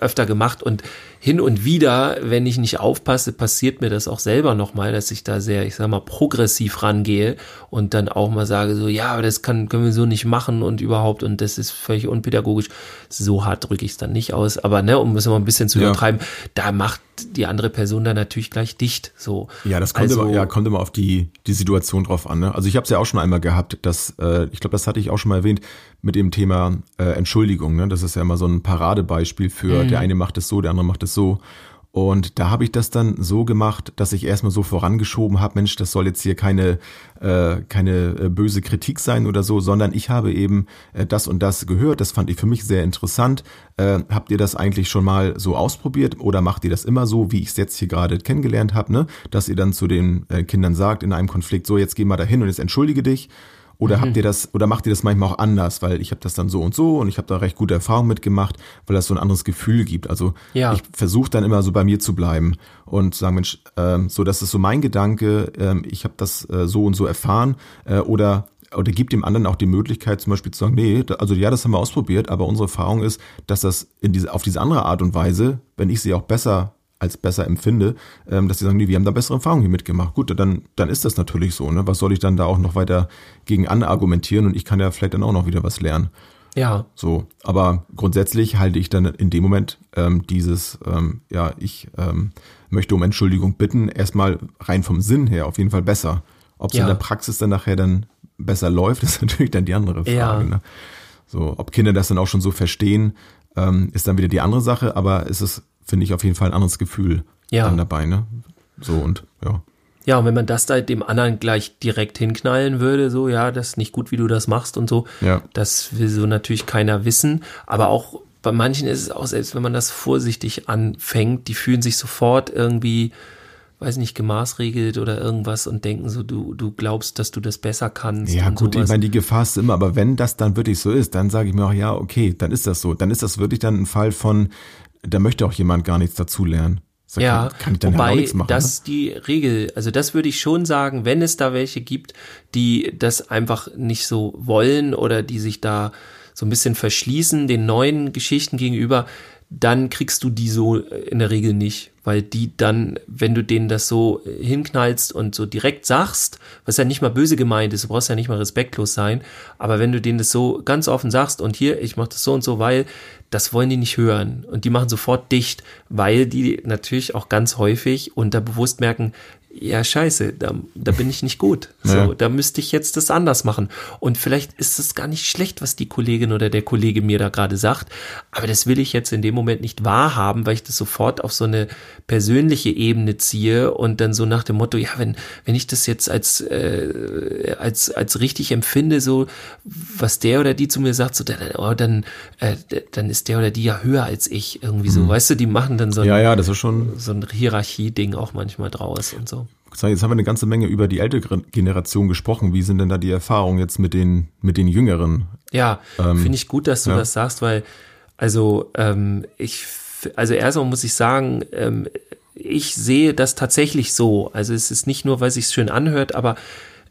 öfter gemacht und hin und wieder, wenn ich nicht aufpasse, passiert mir das auch selber nochmal, dass ich da sehr, ich sag mal, progressiv rangehe und dann auch mal sage so, ja, aber das kann, können wir so nicht machen und überhaupt und das ist völlig unpädagogisch. So hart drücke ich es dann nicht aus, aber ne, um es mal ein bisschen zu ja. übertreiben, da macht die andere Person dann natürlich gleich dicht. So. Ja, das kommt, also, immer, ja, kommt immer auf die, die Situation drauf an. Ne? Also ich habe es ja auch schon einmal gehabt, dass, äh, ich glaube, das hatte ich auch schon mal erwähnt, mit dem Thema äh, Entschuldigung. Ne? Das ist ja immer so ein Paradebeispiel für mhm. der eine macht es so, der andere macht es so. Und da habe ich das dann so gemacht, dass ich erstmal so vorangeschoben habe, Mensch, das soll jetzt hier keine, äh, keine äh, böse Kritik sein oder so, sondern ich habe eben äh, das und das gehört. Das fand ich für mich sehr interessant. Äh, habt ihr das eigentlich schon mal so ausprobiert oder macht ihr das immer so, wie ich es jetzt hier gerade kennengelernt habe, ne? Dass ihr dann zu den äh, Kindern sagt in einem Konflikt, so jetzt geh mal dahin und jetzt entschuldige dich. Oder mhm. habt ihr das, oder macht ihr das manchmal auch anders? Weil ich habe das dann so und so und ich habe da recht gute Erfahrungen mitgemacht, weil das so ein anderes Gefühl gibt. Also ja. ich versuche dann immer so bei mir zu bleiben und sagen, Mensch, ähm, so das ist so mein Gedanke, ähm, ich habe das äh, so und so erfahren äh, oder oder gibt dem anderen auch die Möglichkeit, zum Beispiel zu sagen, nee, also ja, das haben wir ausprobiert, aber unsere Erfahrung ist, dass das in diese, auf diese andere Art und Weise, wenn ich sie auch besser als besser empfinde, ähm, dass sie sagen, nee, wir haben da bessere Erfahrungen hier mitgemacht. Gut, dann, dann ist das natürlich so. Ne? Was soll ich dann da auch noch weiter gegen anargumentieren und ich kann ja vielleicht dann auch noch wieder was lernen. Ja. So, aber grundsätzlich halte ich dann in dem Moment ähm, dieses, ähm, ja, ich ähm, möchte um Entschuldigung bitten, erstmal rein vom Sinn her auf jeden Fall besser. Ob es ja. in der Praxis dann nachher dann besser läuft, ist natürlich dann die andere Frage. Ja. Ne? So, ob Kinder das dann auch schon so verstehen, ähm, ist dann wieder die andere Sache, aber es ist finde ich auf jeden Fall ein anderes Gefühl ja. dann dabei, ne? So und ja. Ja, und wenn man das da dem anderen gleich direkt hinknallen würde, so, ja, das ist nicht gut, wie du das machst und so, ja. das will so natürlich keiner wissen. Aber auch bei manchen ist es auch, selbst wenn man das vorsichtig anfängt, die fühlen sich sofort irgendwie, weiß nicht, gemaßregelt oder irgendwas und denken so, du, du glaubst, dass du das besser kannst. Ja, gut, sowas. ich meine, die Gefahr ist immer, aber wenn das dann wirklich so ist, dann sage ich mir auch, ja, okay, dann ist das so. Dann ist das wirklich dann ein Fall von, da möchte auch jemand gar nichts dazulernen. So ja, kann, kann ich dann wobei halt machen, das ne? die Regel, also das würde ich schon sagen, wenn es da welche gibt, die das einfach nicht so wollen oder die sich da so ein bisschen verschließen den neuen Geschichten gegenüber, dann kriegst du die so in der Regel nicht, weil die dann, wenn du denen das so hinknallst und so direkt sagst, was ja nicht mal böse gemeint ist, du brauchst ja nicht mal respektlos sein, aber wenn du denen das so ganz offen sagst und hier, ich mach das so und so, weil das wollen die nicht hören. Und die machen sofort dicht, weil die natürlich auch ganz häufig unterbewusst merken, ja, scheiße, da, da bin ich nicht gut. So, ja. da müsste ich jetzt das anders machen. Und vielleicht ist es gar nicht schlecht, was die Kollegin oder der Kollege mir da gerade sagt, aber das will ich jetzt in dem Moment nicht wahrhaben, weil ich das sofort auf so eine persönliche Ebene ziehe und dann so nach dem Motto, ja, wenn, wenn ich das jetzt als, äh, als, als richtig empfinde, so, was der oder die zu mir sagt, so, dann, oh, dann, äh, dann ist der oder die ja höher als ich, irgendwie so, mhm. weißt du, die machen dann so ein, ja, ja, das ist schon so ein Hierarchie-Ding auch manchmal draus und so. Jetzt haben wir eine ganze Menge über die ältere Generation gesprochen. Wie sind denn da die Erfahrungen jetzt mit den, mit den Jüngeren? Ja, ähm, finde ich gut, dass du ja. das sagst, weil, also, ähm, ich, also erstmal muss ich sagen, ähm, ich sehe das tatsächlich so. Also es ist nicht nur, weil es sich schön anhört, aber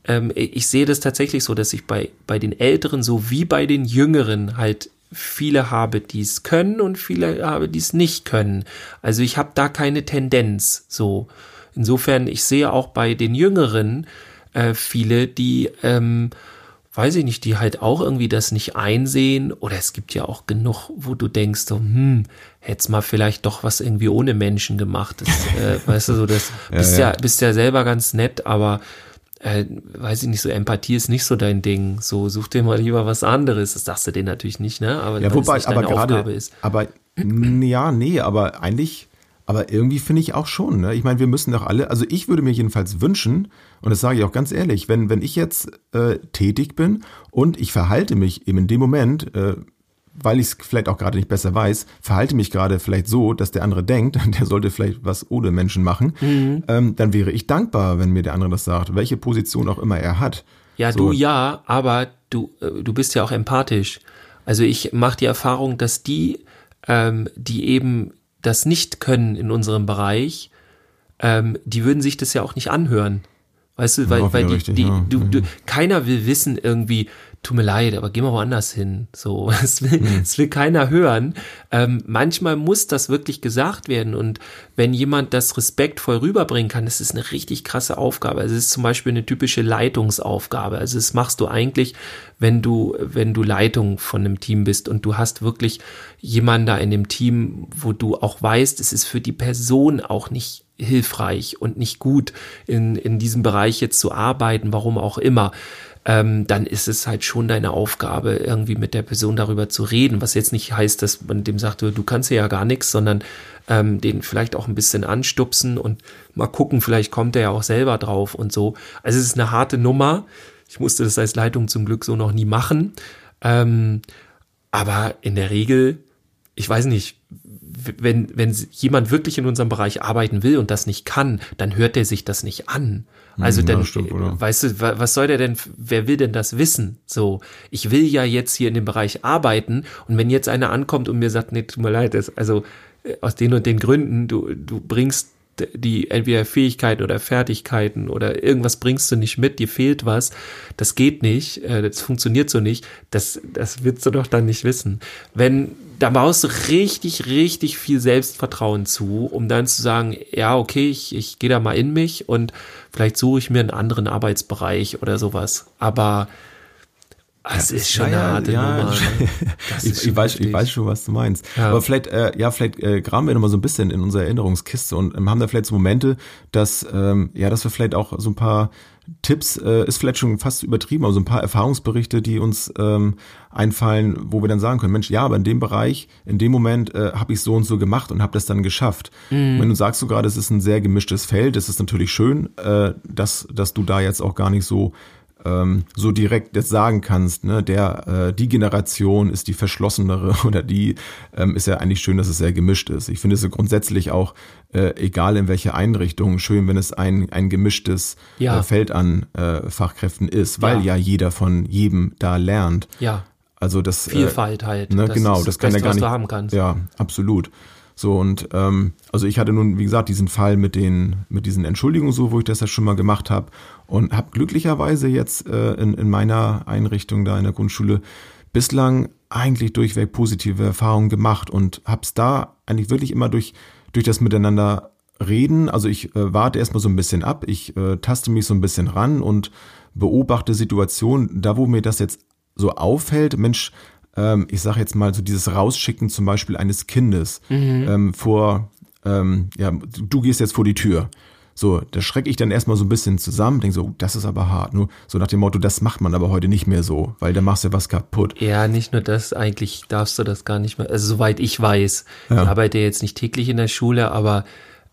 ähm, ich sehe das tatsächlich so, dass ich bei, bei den Älteren so wie bei den Jüngeren halt viele habe, die es können und viele habe, die es nicht können. Also ich habe da keine Tendenz so. Insofern, ich sehe auch bei den Jüngeren, äh, viele, die ähm, weiß ich nicht, die halt auch irgendwie das nicht einsehen. Oder es gibt ja auch genug, wo du denkst, so, hm, hätt's mal vielleicht doch was irgendwie ohne Menschen gemacht. Das, äh, weißt du, so das bist ja, ja, bist ja selber ganz nett, aber äh, weiß ich nicht, so Empathie ist nicht so dein Ding. So, such dir mal lieber was anderes. Das sagst du denen natürlich nicht, ne? Aber ja, wobei, aber gerade, ist. aber ja, nee, aber eigentlich aber irgendwie finde ich auch schon, ne? Ich meine, wir müssen doch alle, also ich würde mir jedenfalls wünschen, und das sage ich auch ganz ehrlich, wenn, wenn ich jetzt äh, tätig bin und ich verhalte mich eben in dem Moment, äh, weil ich es vielleicht auch gerade nicht besser weiß, verhalte mich gerade vielleicht so, dass der andere denkt, der sollte vielleicht was ohne Menschen machen, mhm. ähm, dann wäre ich dankbar, wenn mir der andere das sagt, welche Position auch immer er hat. Ja, so. du ja, aber du, äh, du bist ja auch empathisch. Also ich mache die Erfahrung, dass die, ähm, die eben das nicht können in unserem Bereich, ähm, die würden sich das ja auch nicht anhören. Weißt du, weil, ja, weil die, richtig, die, ja. du, du, keiner will wissen irgendwie, tut mir leid, aber geh mal woanders hin. So, es will, mhm. es will keiner hören. Ähm, manchmal muss das wirklich gesagt werden. Und wenn jemand das respektvoll rüberbringen kann, das ist eine richtig krasse Aufgabe. Also es ist zum Beispiel eine typische Leitungsaufgabe. Also das machst du eigentlich, wenn du, wenn du Leitung von einem Team bist und du hast wirklich jemanden da in dem Team, wo du auch weißt, es ist für die Person auch nicht hilfreich und nicht gut in, in diesem Bereich jetzt zu arbeiten, warum auch immer, ähm, dann ist es halt schon deine Aufgabe, irgendwie mit der Person darüber zu reden, was jetzt nicht heißt, dass man dem sagt, du kannst ja gar nichts, sondern ähm, den vielleicht auch ein bisschen anstupsen und mal gucken, vielleicht kommt er ja auch selber drauf und so. Also es ist eine harte Nummer. Ich musste das als Leitung zum Glück so noch nie machen. Ähm, aber in der Regel, ich weiß nicht, wenn, wenn jemand wirklich in unserem Bereich arbeiten will und das nicht kann, dann hört er sich das nicht an. Also hm, ja, dann, stimmt, weißt du, was soll der denn, wer will denn das wissen? So, ich will ja jetzt hier in dem Bereich arbeiten und wenn jetzt einer ankommt und mir sagt, nee, tut mir leid, das, also äh, aus den und den Gründen, du, du bringst die entweder Fähigkeiten oder Fertigkeiten oder irgendwas bringst du nicht mit, dir fehlt was, das geht nicht, äh, das funktioniert so nicht, das, das wirst du doch dann nicht wissen. Wenn, da baust du richtig, richtig viel Selbstvertrauen zu, um dann zu sagen, ja, okay, ich, ich gehe da mal in mich und vielleicht suche ich mir einen anderen Arbeitsbereich oder sowas. Aber es ist schon eine harte ja, Nummer. Ne? ich, ich, weiß, ich weiß schon, was du meinst. Ja. Aber vielleicht, äh, ja, vielleicht äh, graben wir noch mal so ein bisschen in unserer Erinnerungskiste und ähm, haben da vielleicht so Momente, dass, ähm, ja, dass wir vielleicht auch so ein paar Tipps, äh, ist vielleicht schon fast übertrieben, aber so ein paar Erfahrungsberichte, die uns ähm, einfallen, wo wir dann sagen können, Mensch, ja, aber in dem Bereich, in dem Moment äh, habe ich so und so gemacht und habe das dann geschafft. Mhm. Wenn du sagst so gerade, es ist ein sehr gemischtes Feld, es ist natürlich schön, äh, dass, dass du da jetzt auch gar nicht so ähm, so direkt jetzt sagen kannst, ne, der äh, die Generation ist die verschlossenere oder die ähm, ist ja eigentlich schön, dass es sehr gemischt ist. Ich finde es grundsätzlich auch äh, egal in welche Einrichtung schön, wenn es ein ein gemischtes ja. äh, Feld an äh, Fachkräften ist, weil ja. ja jeder von jedem da lernt. Ja. Also das äh, Vielfalt halt. Ne, das genau, das kann ja gar nicht. haben kannst. Ja, absolut. So und ähm, also ich hatte nun, wie gesagt, diesen Fall mit den mit diesen Entschuldigungen so, wo ich das ja schon mal gemacht habe und habe glücklicherweise jetzt äh, in, in meiner Einrichtung da in der Grundschule bislang eigentlich durchweg positive Erfahrungen gemacht und habe es da eigentlich wirklich immer durch durch das Miteinander reden. Also ich äh, warte erstmal so ein bisschen ab, ich äh, taste mich so ein bisschen ran und beobachte Situationen, da wo mir das jetzt so auffällt, Mensch, ähm, ich sage jetzt mal so dieses Rausschicken zum Beispiel eines Kindes mhm. ähm, vor, ähm, ja, du gehst jetzt vor die Tür. So, da schrecke ich dann erstmal so ein bisschen zusammen, denke so, oh, das ist aber hart. Nur so nach dem Motto, das macht man aber heute nicht mehr so, weil da machst du was kaputt. Ja, nicht nur das, eigentlich darfst du das gar nicht mehr. Also soweit ich weiß, ja. ich arbeite jetzt nicht täglich in der Schule, aber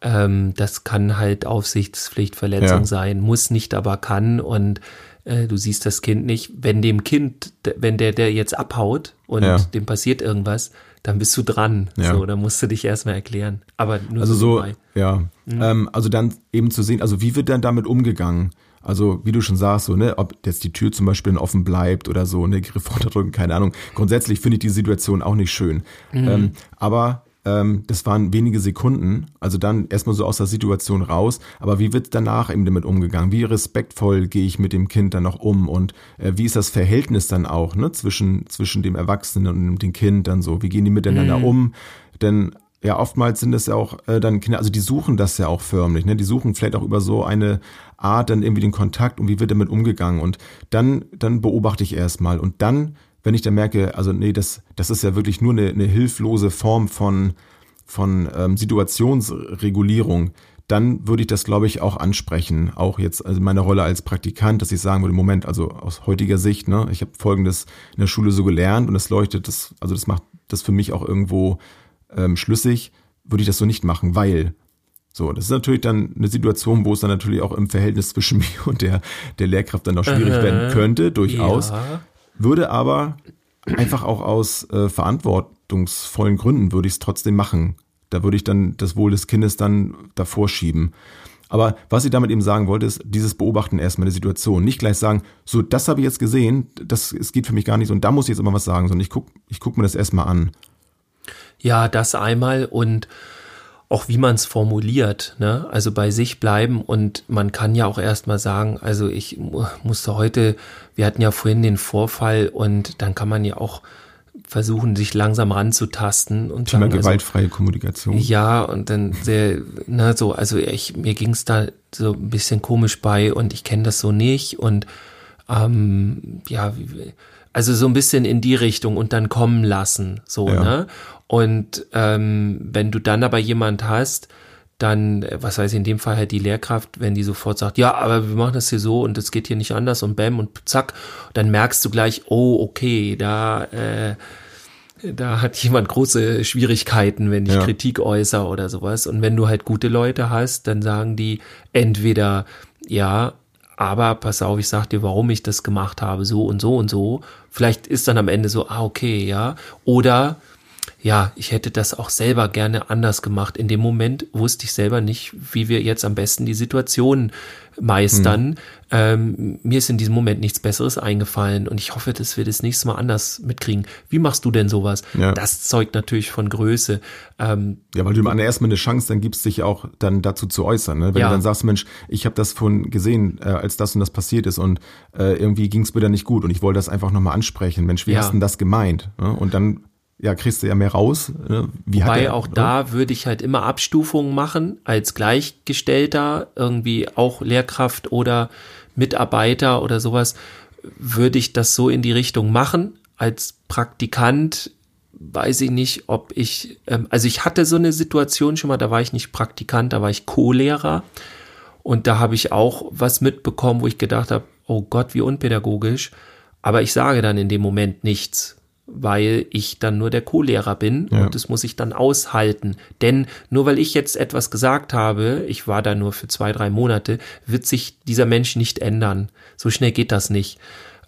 ähm, das kann halt Aufsichtspflichtverletzung ja. sein, muss nicht, aber kann und äh, du siehst das Kind nicht. Wenn dem Kind, wenn der, der jetzt abhaut und ja. dem passiert irgendwas, dann bist du dran. Ja. So, dann musst du dich erstmal erklären. Aber nur also so, so ja. Mhm. Ähm, also dann eben zu sehen, also wie wird dann damit umgegangen? Also wie du schon sagst, so, ne, ob jetzt die Tür zum Beispiel offen bleibt oder so, ne, Griff runterdrücken, keine Ahnung. Grundsätzlich finde ich die Situation auch nicht schön. Mhm. Ähm, aber ähm, das waren wenige Sekunden, also dann erstmal so aus der Situation raus. Aber wie wird danach eben damit umgegangen? Wie respektvoll gehe ich mit dem Kind dann noch um? Und äh, wie ist das Verhältnis dann auch ne, zwischen, zwischen dem Erwachsenen und dem Kind dann so? Wie gehen die miteinander mhm. um? Denn ja, oftmals sind es ja auch äh, dann Kinder, also die suchen das ja auch förmlich, ne? Die suchen vielleicht auch über so eine Art dann irgendwie den Kontakt und wie wird damit umgegangen. Und dann, dann beobachte ich erstmal. Und dann, wenn ich dann merke, also nee, das, das ist ja wirklich nur eine, eine hilflose Form von, von ähm, Situationsregulierung, dann würde ich das, glaube ich, auch ansprechen. Auch jetzt also meine Rolle als Praktikant, dass ich sagen würde, Moment, also aus heutiger Sicht, ne, ich habe folgendes in der Schule so gelernt und es leuchtet das, also das macht das für mich auch irgendwo ähm, schlüssig, würde ich das so nicht machen, weil so, das ist natürlich dann eine Situation, wo es dann natürlich auch im Verhältnis zwischen mir und der, der Lehrkraft dann noch schwierig äh, werden könnte, durchaus. Ja. Würde aber einfach auch aus äh, verantwortungsvollen Gründen würde ich es trotzdem machen. Da würde ich dann das Wohl des Kindes dann davor schieben. Aber was ich damit eben sagen wollte, ist dieses Beobachten erstmal der Situation. Nicht gleich sagen, so, das habe ich jetzt gesehen, das, es geht für mich gar nicht so und da muss ich jetzt immer was sagen, sondern ich gucke ich guck mir das erstmal an. Ja, das einmal und auch wie man es formuliert, ne? Also bei sich bleiben und man kann ja auch erstmal sagen, also ich musste heute, wir hatten ja vorhin den Vorfall und dann kann man ja auch versuchen, sich langsam ranzutasten und Thema sagen, also gewaltfreie also, Kommunikation. Ja, und dann sehr, ne, so, also ich, mir ging es da so ein bisschen komisch bei und ich kenne das so nicht und ähm, ja, also so ein bisschen in die Richtung und dann kommen lassen, so, ja. ne? Und ähm, wenn du dann aber jemand hast, dann, was weiß ich, in dem Fall halt die Lehrkraft, wenn die sofort sagt, ja, aber wir machen das hier so und es geht hier nicht anders und bam und zack, dann merkst du gleich, oh, okay, da, äh, da hat jemand große Schwierigkeiten, wenn ich ja. Kritik äußere oder sowas. Und wenn du halt gute Leute hast, dann sagen die entweder, ja, aber pass auf, ich sag dir, warum ich das gemacht habe, so und so und so. Vielleicht ist dann am Ende so, ah, okay, ja. Oder ja, ich hätte das auch selber gerne anders gemacht. In dem Moment wusste ich selber nicht, wie wir jetzt am besten die Situation meistern. Mhm. Ähm, mir ist in diesem Moment nichts Besseres eingefallen und ich hoffe, dass wir das nächste Mal anders mitkriegen. Wie machst du denn sowas? Ja. Das zeugt natürlich von Größe. Ähm, ja, weil du an erstmal eine Chance dann gibst, dich auch dann dazu zu äußern. Ne? Wenn ja. du dann sagst, Mensch, ich habe das von gesehen, äh, als das und das passiert ist und äh, irgendwie ging es mir da nicht gut und ich wollte das einfach nochmal ansprechen. Mensch, wie ja. hast du denn das gemeint? Ne? Und dann ja, kriegst du ja mehr raus. Ne? Wie Wobei er, auch oder? da würde ich halt immer Abstufungen machen, als Gleichgestellter, irgendwie auch Lehrkraft oder Mitarbeiter oder sowas, würde ich das so in die Richtung machen. Als Praktikant weiß ich nicht, ob ich, ähm, also ich hatte so eine Situation schon mal, da war ich nicht Praktikant, da war ich Co-Lehrer und da habe ich auch was mitbekommen, wo ich gedacht habe, oh Gott, wie unpädagogisch. Aber ich sage dann in dem Moment nichts weil ich dann nur der Co-Lehrer bin ja. und das muss ich dann aushalten. Denn nur weil ich jetzt etwas gesagt habe, ich war da nur für zwei, drei Monate, wird sich dieser Mensch nicht ändern. So schnell geht das nicht.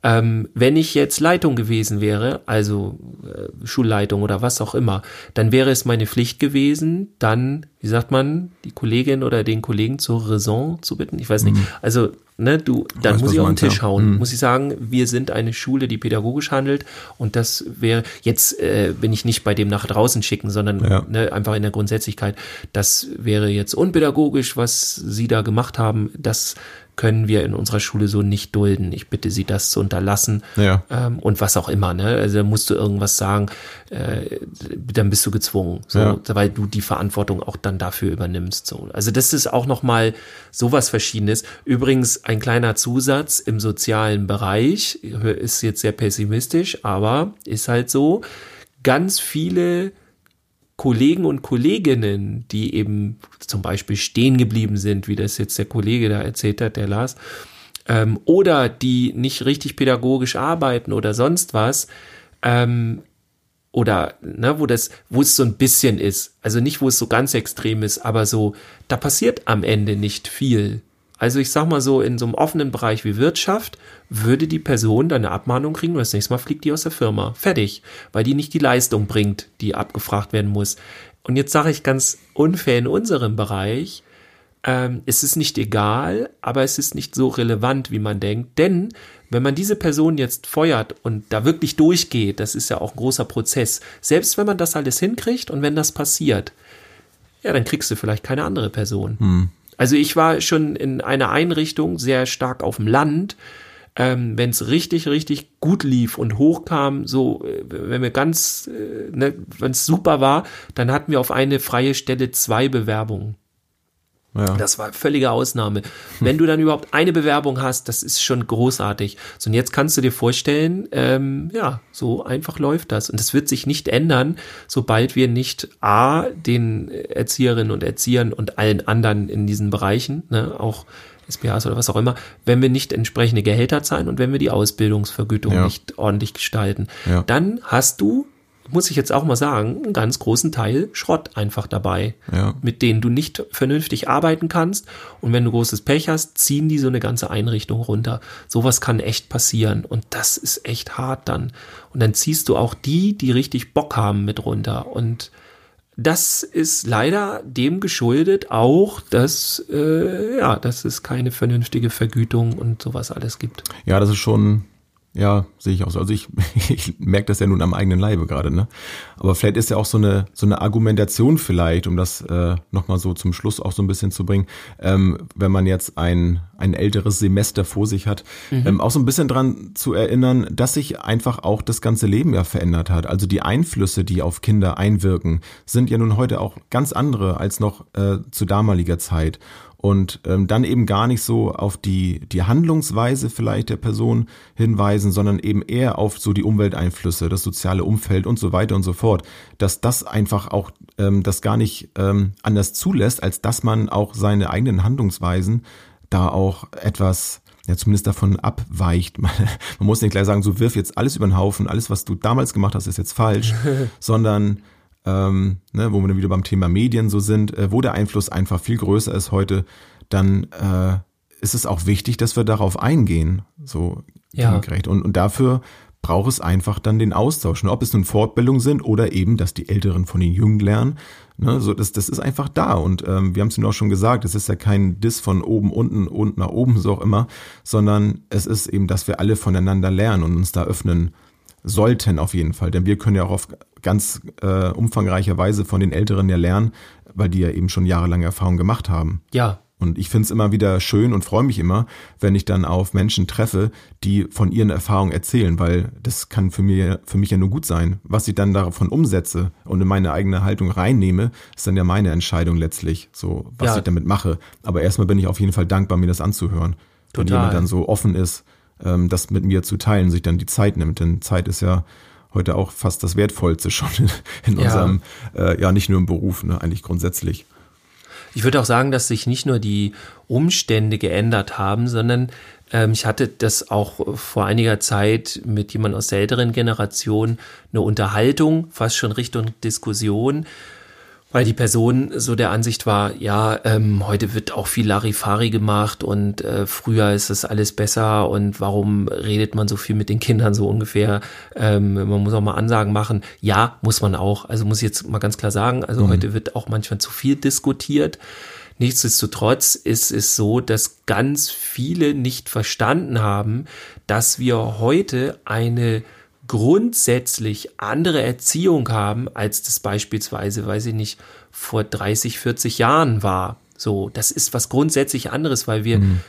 Ähm, wenn ich jetzt Leitung gewesen wäre, also äh, Schulleitung oder was auch immer, dann wäre es meine Pflicht gewesen, dann, wie sagt man, die Kollegin oder den Kollegen zur Raison zu bitten. Ich weiß nicht. Mhm. Also, ne, du, dann weiß, muss ich auf den Tisch hauen. Mhm. Muss ich sagen, wir sind eine Schule, die pädagogisch handelt und das wäre, jetzt äh, bin ich nicht bei dem nach draußen schicken, sondern ja. ne, einfach in der Grundsätzlichkeit, das wäre jetzt unpädagogisch, was sie da gemacht haben. Das können wir in unserer Schule so nicht dulden. Ich bitte Sie, das zu unterlassen. Ja. Ähm, und was auch immer, ne? Also musst du irgendwas sagen, äh, dann bist du gezwungen, so, ja. weil du die Verantwortung auch dann dafür übernimmst. So. Also das ist auch nochmal sowas Verschiedenes. Übrigens ein kleiner Zusatz im sozialen Bereich, ist jetzt sehr pessimistisch, aber ist halt so. Ganz viele Kollegen und Kolleginnen, die eben zum Beispiel stehen geblieben sind, wie das jetzt der Kollege da erzählt hat, der Lars, ähm, oder die nicht richtig pädagogisch arbeiten oder sonst was, ähm, oder ne, wo das, wo es so ein bisschen ist, also nicht, wo es so ganz extrem ist, aber so, da passiert am Ende nicht viel. Also ich sag mal so, in so einem offenen Bereich wie Wirtschaft würde die Person dann eine Abmahnung kriegen und das nächste Mal fliegt die aus der Firma. Fertig. Weil die nicht die Leistung bringt, die abgefragt werden muss. Und jetzt sage ich ganz unfair in unserem Bereich, ähm, es ist nicht egal, aber es ist nicht so relevant, wie man denkt. Denn wenn man diese Person jetzt feuert und da wirklich durchgeht, das ist ja auch ein großer Prozess, selbst wenn man das alles hinkriegt und wenn das passiert, ja, dann kriegst du vielleicht keine andere Person. Hm. Also ich war schon in einer Einrichtung sehr stark auf dem Land, ähm, wenn es richtig, richtig gut lief und hochkam, so, äh, wenn wir ganz, äh, ne, wenn es super war, dann hatten wir auf eine freie Stelle zwei Bewerbungen. Ja. Das war völlige Ausnahme. Wenn du dann überhaupt eine Bewerbung hast, das ist schon großartig. So, und jetzt kannst du dir vorstellen, ähm, ja, so einfach läuft das. Und das wird sich nicht ändern, sobald wir nicht A, den Erzieherinnen und Erziehern und allen anderen in diesen Bereichen, ne, auch SPAs oder was auch immer, wenn wir nicht entsprechende Gehälter zahlen und wenn wir die Ausbildungsvergütung ja. nicht ordentlich gestalten. Ja. Dann hast du muss ich jetzt auch mal sagen, einen ganz großen Teil Schrott einfach dabei, ja. mit denen du nicht vernünftig arbeiten kannst. Und wenn du großes Pech hast, ziehen die so eine ganze Einrichtung runter. Sowas kann echt passieren. Und das ist echt hart dann. Und dann ziehst du auch die, die richtig Bock haben, mit runter. Und das ist leider dem geschuldet auch, dass, äh, ja, dass es keine vernünftige Vergütung und sowas alles gibt. Ja, das ist schon ja, sehe ich auch so. Also ich, ich merke das ja nun am eigenen Leibe gerade, ne? Aber vielleicht ist ja auch so eine so eine Argumentation vielleicht, um das äh, nochmal so zum Schluss auch so ein bisschen zu bringen, ähm, wenn man jetzt ein ein älteres Semester vor sich hat, mhm. ähm, auch so ein bisschen dran zu erinnern, dass sich einfach auch das ganze Leben ja verändert hat. Also die Einflüsse, die auf Kinder einwirken, sind ja nun heute auch ganz andere als noch äh, zu damaliger Zeit und ähm, dann eben gar nicht so auf die, die Handlungsweise vielleicht der Person hinweisen, sondern eben eher auf so die Umwelteinflüsse, das soziale Umfeld und so weiter und so fort, dass das einfach auch ähm, das gar nicht ähm, anders zulässt, als dass man auch seine eigenen Handlungsweisen da auch etwas ja zumindest davon abweicht. Man, man muss nicht gleich sagen, so wirf jetzt alles über den Haufen, alles, was du damals gemacht hast, ist jetzt falsch, sondern ähm, ne, wo wir dann wieder beim Thema Medien so sind, äh, wo der Einfluss einfach viel größer ist heute, dann äh, ist es auch wichtig, dass wir darauf eingehen, so ja. gerecht. Und, und dafür braucht es einfach dann den Austausch. Ne? Ob es nun Fortbildungen sind oder eben, dass die Älteren von den Jungen lernen. Ne? So, das, das ist einfach da. Und ähm, wir haben es Ihnen auch schon gesagt, es ist ja kein Diss von oben, unten und nach oben, so auch immer, sondern es ist eben, dass wir alle voneinander lernen und uns da öffnen sollten auf jeden Fall. Denn wir können ja auch auf ganz äh, umfangreicher Weise von den Älteren ja lernen, weil die ja eben schon jahrelange Erfahrung gemacht haben. Ja. Und ich finde es immer wieder schön und freue mich immer, wenn ich dann auf Menschen treffe, die von ihren Erfahrungen erzählen, weil das kann für mich, für mich ja nur gut sein. Was ich dann davon umsetze und in meine eigene Haltung reinnehme, ist dann ja meine Entscheidung letztlich, so was ja. ich damit mache. Aber erstmal bin ich auf jeden Fall dankbar, mir das anzuhören. Total. Wenn jemand dann so offen ist, ähm, das mit mir zu teilen, sich dann die Zeit nimmt. Denn Zeit ist ja heute auch fast das Wertvollste schon in, in ja. unserem, äh, ja nicht nur im Beruf, ne, eigentlich grundsätzlich. Ich würde auch sagen, dass sich nicht nur die Umstände geändert haben, sondern ähm, ich hatte das auch vor einiger Zeit mit jemand aus der älteren Generation eine Unterhaltung, fast schon Richtung Diskussion, weil die Person so der Ansicht war, ja, ähm, heute wird auch viel Larifari gemacht und äh, früher ist das alles besser und warum redet man so viel mit den Kindern so ungefähr? Ähm, man muss auch mal Ansagen machen. Ja, muss man auch. Also muss ich jetzt mal ganz klar sagen, also mhm. heute wird auch manchmal zu viel diskutiert. Nichtsdestotrotz ist es so, dass ganz viele nicht verstanden haben, dass wir heute eine grundsätzlich andere Erziehung haben, als das beispielsweise, weiß ich nicht, vor 30, 40 Jahren war. So, das ist was grundsätzlich anderes, weil wir mhm.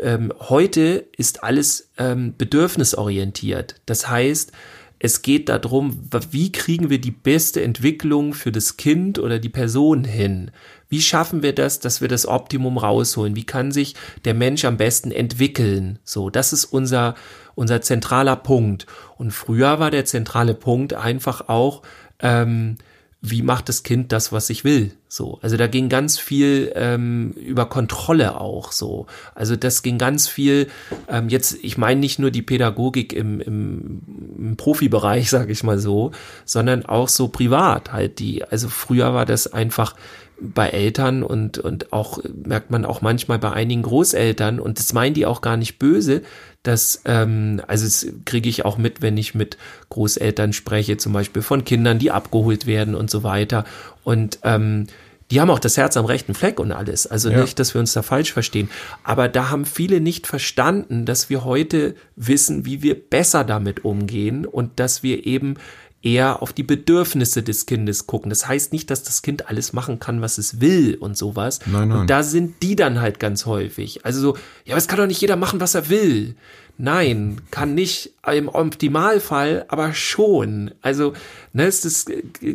ähm, heute ist alles ähm, bedürfnisorientiert. Das heißt, es geht darum, wie kriegen wir die beste Entwicklung für das Kind oder die Person hin? Wie schaffen wir das, dass wir das Optimum rausholen? Wie kann sich der Mensch am besten entwickeln? So, das ist unser, unser zentraler Punkt. Und früher war der zentrale Punkt einfach auch, ähm, wie macht das Kind das, was ich will? So, also da ging ganz viel ähm, über Kontrolle auch so. Also das ging ganz viel. Ähm, jetzt, ich meine nicht nur die Pädagogik im, im, im Profibereich, sage ich mal so, sondern auch so privat halt die. Also früher war das einfach bei Eltern und, und auch merkt man auch manchmal bei einigen Großeltern und das meinen die auch gar nicht böse, dass, ähm, also das kriege ich auch mit, wenn ich mit Großeltern spreche, zum Beispiel von Kindern, die abgeholt werden und so weiter. Und ähm, die haben auch das Herz am rechten Fleck und alles. Also ja. nicht, dass wir uns da falsch verstehen. Aber da haben viele nicht verstanden, dass wir heute wissen, wie wir besser damit umgehen und dass wir eben eher auf die Bedürfnisse des Kindes gucken. Das heißt nicht, dass das Kind alles machen kann, was es will und sowas. Nein, nein. Und da sind die dann halt ganz häufig. Also so, ja, aber es kann doch nicht jeder machen, was er will. Nein, kann nicht im Optimalfall, aber schon. Also, ne, es ist,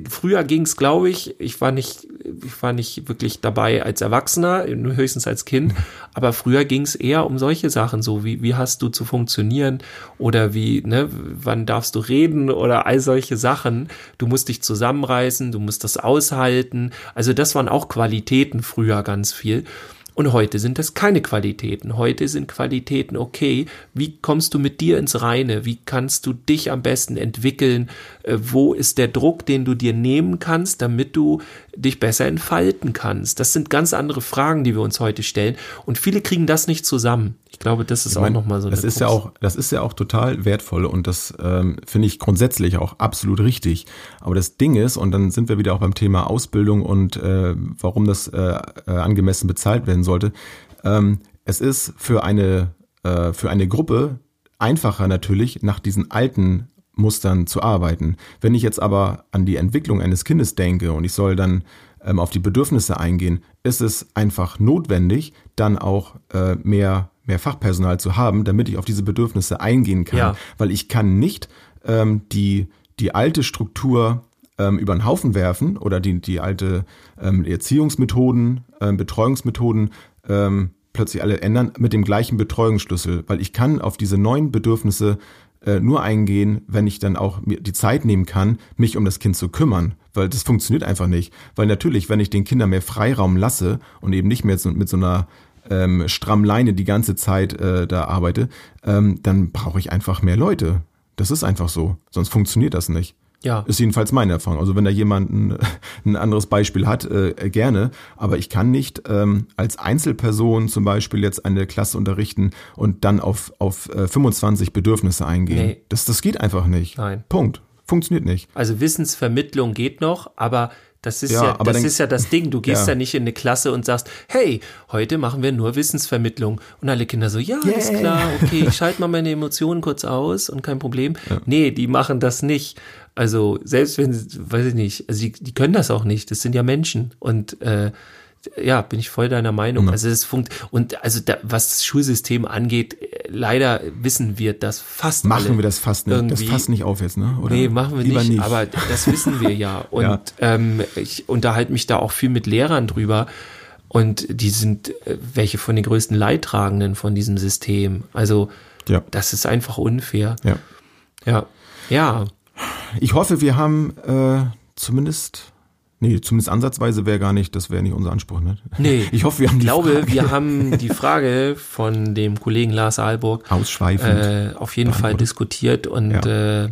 früher ging es, glaube ich, ich war nicht, ich war nicht wirklich dabei als Erwachsener, höchstens als Kind, aber früher ging es eher um solche Sachen, so wie, wie hast du zu funktionieren oder wie, ne, wann darfst du reden oder all solche Sachen. Du musst dich zusammenreißen, du musst das aushalten. Also das waren auch Qualitäten früher ganz viel. Und heute sind das keine Qualitäten. Heute sind Qualitäten, okay, wie kommst du mit dir ins Reine? Wie kannst du dich am besten entwickeln? Äh, wo ist der Druck, den du dir nehmen kannst, damit du dich besser entfalten kannst? Das sind ganz andere Fragen, die wir uns heute stellen. Und viele kriegen das nicht zusammen. Ich glaube, das ist Ich meine, auch nochmal so das eine ist ja auch, das ist ja auch total wertvoll und das ähm, finde ich grundsätzlich auch absolut richtig. Aber das Ding ist, und dann sind wir wieder auch beim Thema Ausbildung und äh, warum das äh, äh, angemessen bezahlt werden sollte. Ähm, es ist für eine äh, für eine Gruppe einfacher natürlich nach diesen alten Mustern zu arbeiten. Wenn ich jetzt aber an die Entwicklung eines Kindes denke und ich soll dann ähm, auf die Bedürfnisse eingehen, ist es einfach notwendig, dann auch äh, mehr, mehr Fachpersonal zu haben, damit ich auf diese Bedürfnisse eingehen kann. Ja. Weil ich kann nicht ähm, die, die alte Struktur ähm, über den Haufen werfen oder die, die alte ähm, Erziehungsmethoden, ähm, Betreuungsmethoden ähm, plötzlich alle ändern mit dem gleichen Betreuungsschlüssel, weil ich kann auf diese neuen Bedürfnisse äh, nur eingehen, wenn ich dann auch mir die Zeit nehmen kann, mich um das Kind zu kümmern, weil das funktioniert einfach nicht. Weil natürlich, wenn ich den Kindern mehr Freiraum lasse und eben nicht mehr so, mit so einer ähm, Leine die ganze Zeit äh, da arbeite, ähm, dann brauche ich einfach mehr Leute. Das ist einfach so, sonst funktioniert das nicht. Ja. Ist jedenfalls meine Erfahrung. Also wenn da jemand ein, ein anderes Beispiel hat, äh, gerne. Aber ich kann nicht ähm, als Einzelperson zum Beispiel jetzt eine Klasse unterrichten und dann auf, auf äh, 25 Bedürfnisse eingehen. Nee. Das, das geht einfach nicht. Nein. Punkt. Funktioniert nicht. Also Wissensvermittlung geht noch, aber das ist Ja, ja, das dann- ist ja das Ding. Du gehst Ja. ja. nicht in eine Klasse und sagst, hey, heute machen wir nur Wissensvermittlung. Und alle Kinder so, ja, alles Yeah. klar, okay, ich schalte mal meine Emotionen kurz aus und kein Problem. Nee, die machen das nicht. Also selbst wenn, sie- weiß ich nicht, also die, die können das auch nicht. Das sind ja Menschen. Und äh, ja, bin ich voll deiner Meinung. Also es funkt und also da, was das Schulsystem angeht, äh, leider wissen wir das fast Machen wir das fast nicht. Das irgendwie. fasst nicht auf jetzt, ne? Oder? Nee, machen wir Lieber nicht, aber das wissen wir ja. Und Ja. Ähm, ich unterhalte mich da auch viel mit Lehrern drüber. Und die sind äh, welche von den größten Leidtragenden von diesem System. Also Ja. das ist einfach unfair. ja. Ja. Ja. Ich hoffe, wir haben äh, zumindest, nee, zumindest ansatzweise wäre gar nicht, das wäre nicht unser Anspruch, ne? Nee. Ich hoffe, wir haben die glaube, Frage wir haben die Frage von dem Kollegen Lars Aalburg ausschweifend. äh, auf jeden Fall diskutiert und Ja. äh,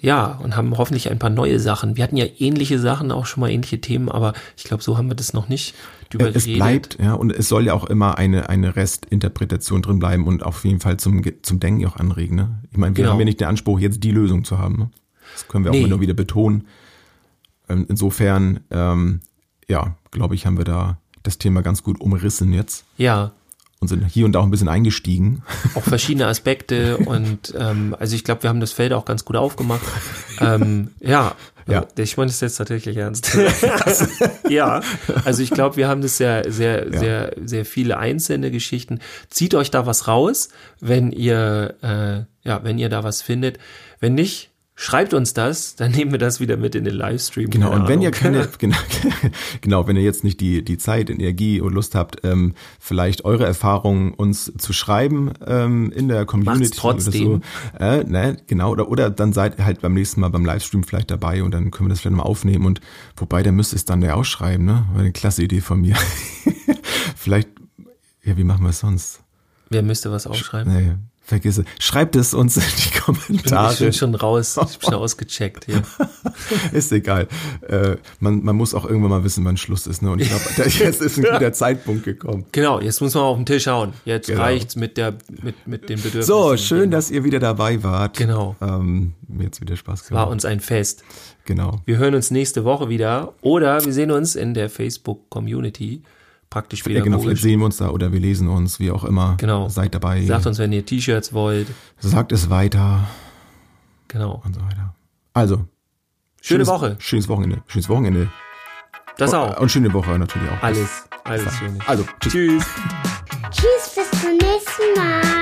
ja, und haben hoffentlich ein paar neue Sachen. Wir hatten ja ähnliche Sachen, auch schon mal ähnliche Themen, aber ich glaube, so haben wir das noch nicht drüber es geredet. bleibt, ja, und es soll ja auch immer eine, eine Restinterpretation drin bleiben und auf jeden Fall zum, zum Denken auch anregen. Ne? Ich meine, wir Genau. haben ja nicht den Anspruch, jetzt die Lösung zu haben. Ne? Das können wir auch Nee. immer nur wieder betonen. Ähm, Insofern, ähm, ja, glaube ich, haben wir da das Thema ganz gut umrissen jetzt Ja, und sind hier und da auch ein bisschen eingestiegen. auch verschiedene Aspekte und ähm, also ich glaube, wir haben das Feld auch ganz gut aufgemacht. ähm, ja, Ja. äh, ich meine das jetzt tatsächlich ernst. ja, also ich glaube, wir haben das sehr, sehr, Ja. sehr, sehr viele einzelne Geschichten. Zieht euch da was raus, wenn ihr, äh, ja, wenn ihr da was findet. Wenn nicht, schreibt uns das, dann nehmen wir das wieder mit in den Livestream. Genau, und wenn ihr keine, genau, genau, wenn ihr jetzt nicht die, die Zeit, Energie und Lust habt, ähm, vielleicht eure Erfahrungen uns zu schreiben ähm, in der Community Macht's trotzdem. oder so. Äh, ne, genau, oder, oder dann seid halt beim nächsten Mal beim Livestream vielleicht dabei und dann können wir das vielleicht mal aufnehmen und wobei, der müsste es dann ja ausschreiben, ne? War eine klasse Idee von mir. vielleicht, ja, wie machen wir es sonst? Wer müsste was aufschreiben? Nee, vergiss es. Schreibt es uns in die Ich Kommentare. bin schon raus, ich bin schon ausgecheckt. Ja. Ist egal. Äh, man, man muss auch irgendwann mal wissen, wann Schluss ist. Ne? Und ich glaube, jetzt ist ein guter Zeitpunkt gekommen. Genau, jetzt muss man auf den Tisch hauen. Jetzt Genau. reicht's mit der mit mit den Bedürfnissen. So, schön, dass ihr wieder dabei wart. Genau. Ähm, mir jetzt wieder Spaß war gemacht. uns ein Fest. Genau. Wir hören uns nächste Woche wieder oder wir sehen uns in der Facebook Praktisch Ja, genau, vielleicht sehen wir uns da oder wir lesen uns, wie auch immer. Genau. Seid dabei. Sagt uns, wenn ihr T-Shirts wollt. Sagt es weiter Genau. und so weiter. Also, Schöne schönes, Woche. Schönes Wochenende. Schönes Wochenende. Das auch. Und schöne Woche natürlich auch. Alles, alles schön. Also, tschüss. Tschüss. Tschüss, bis zum nächsten Mal.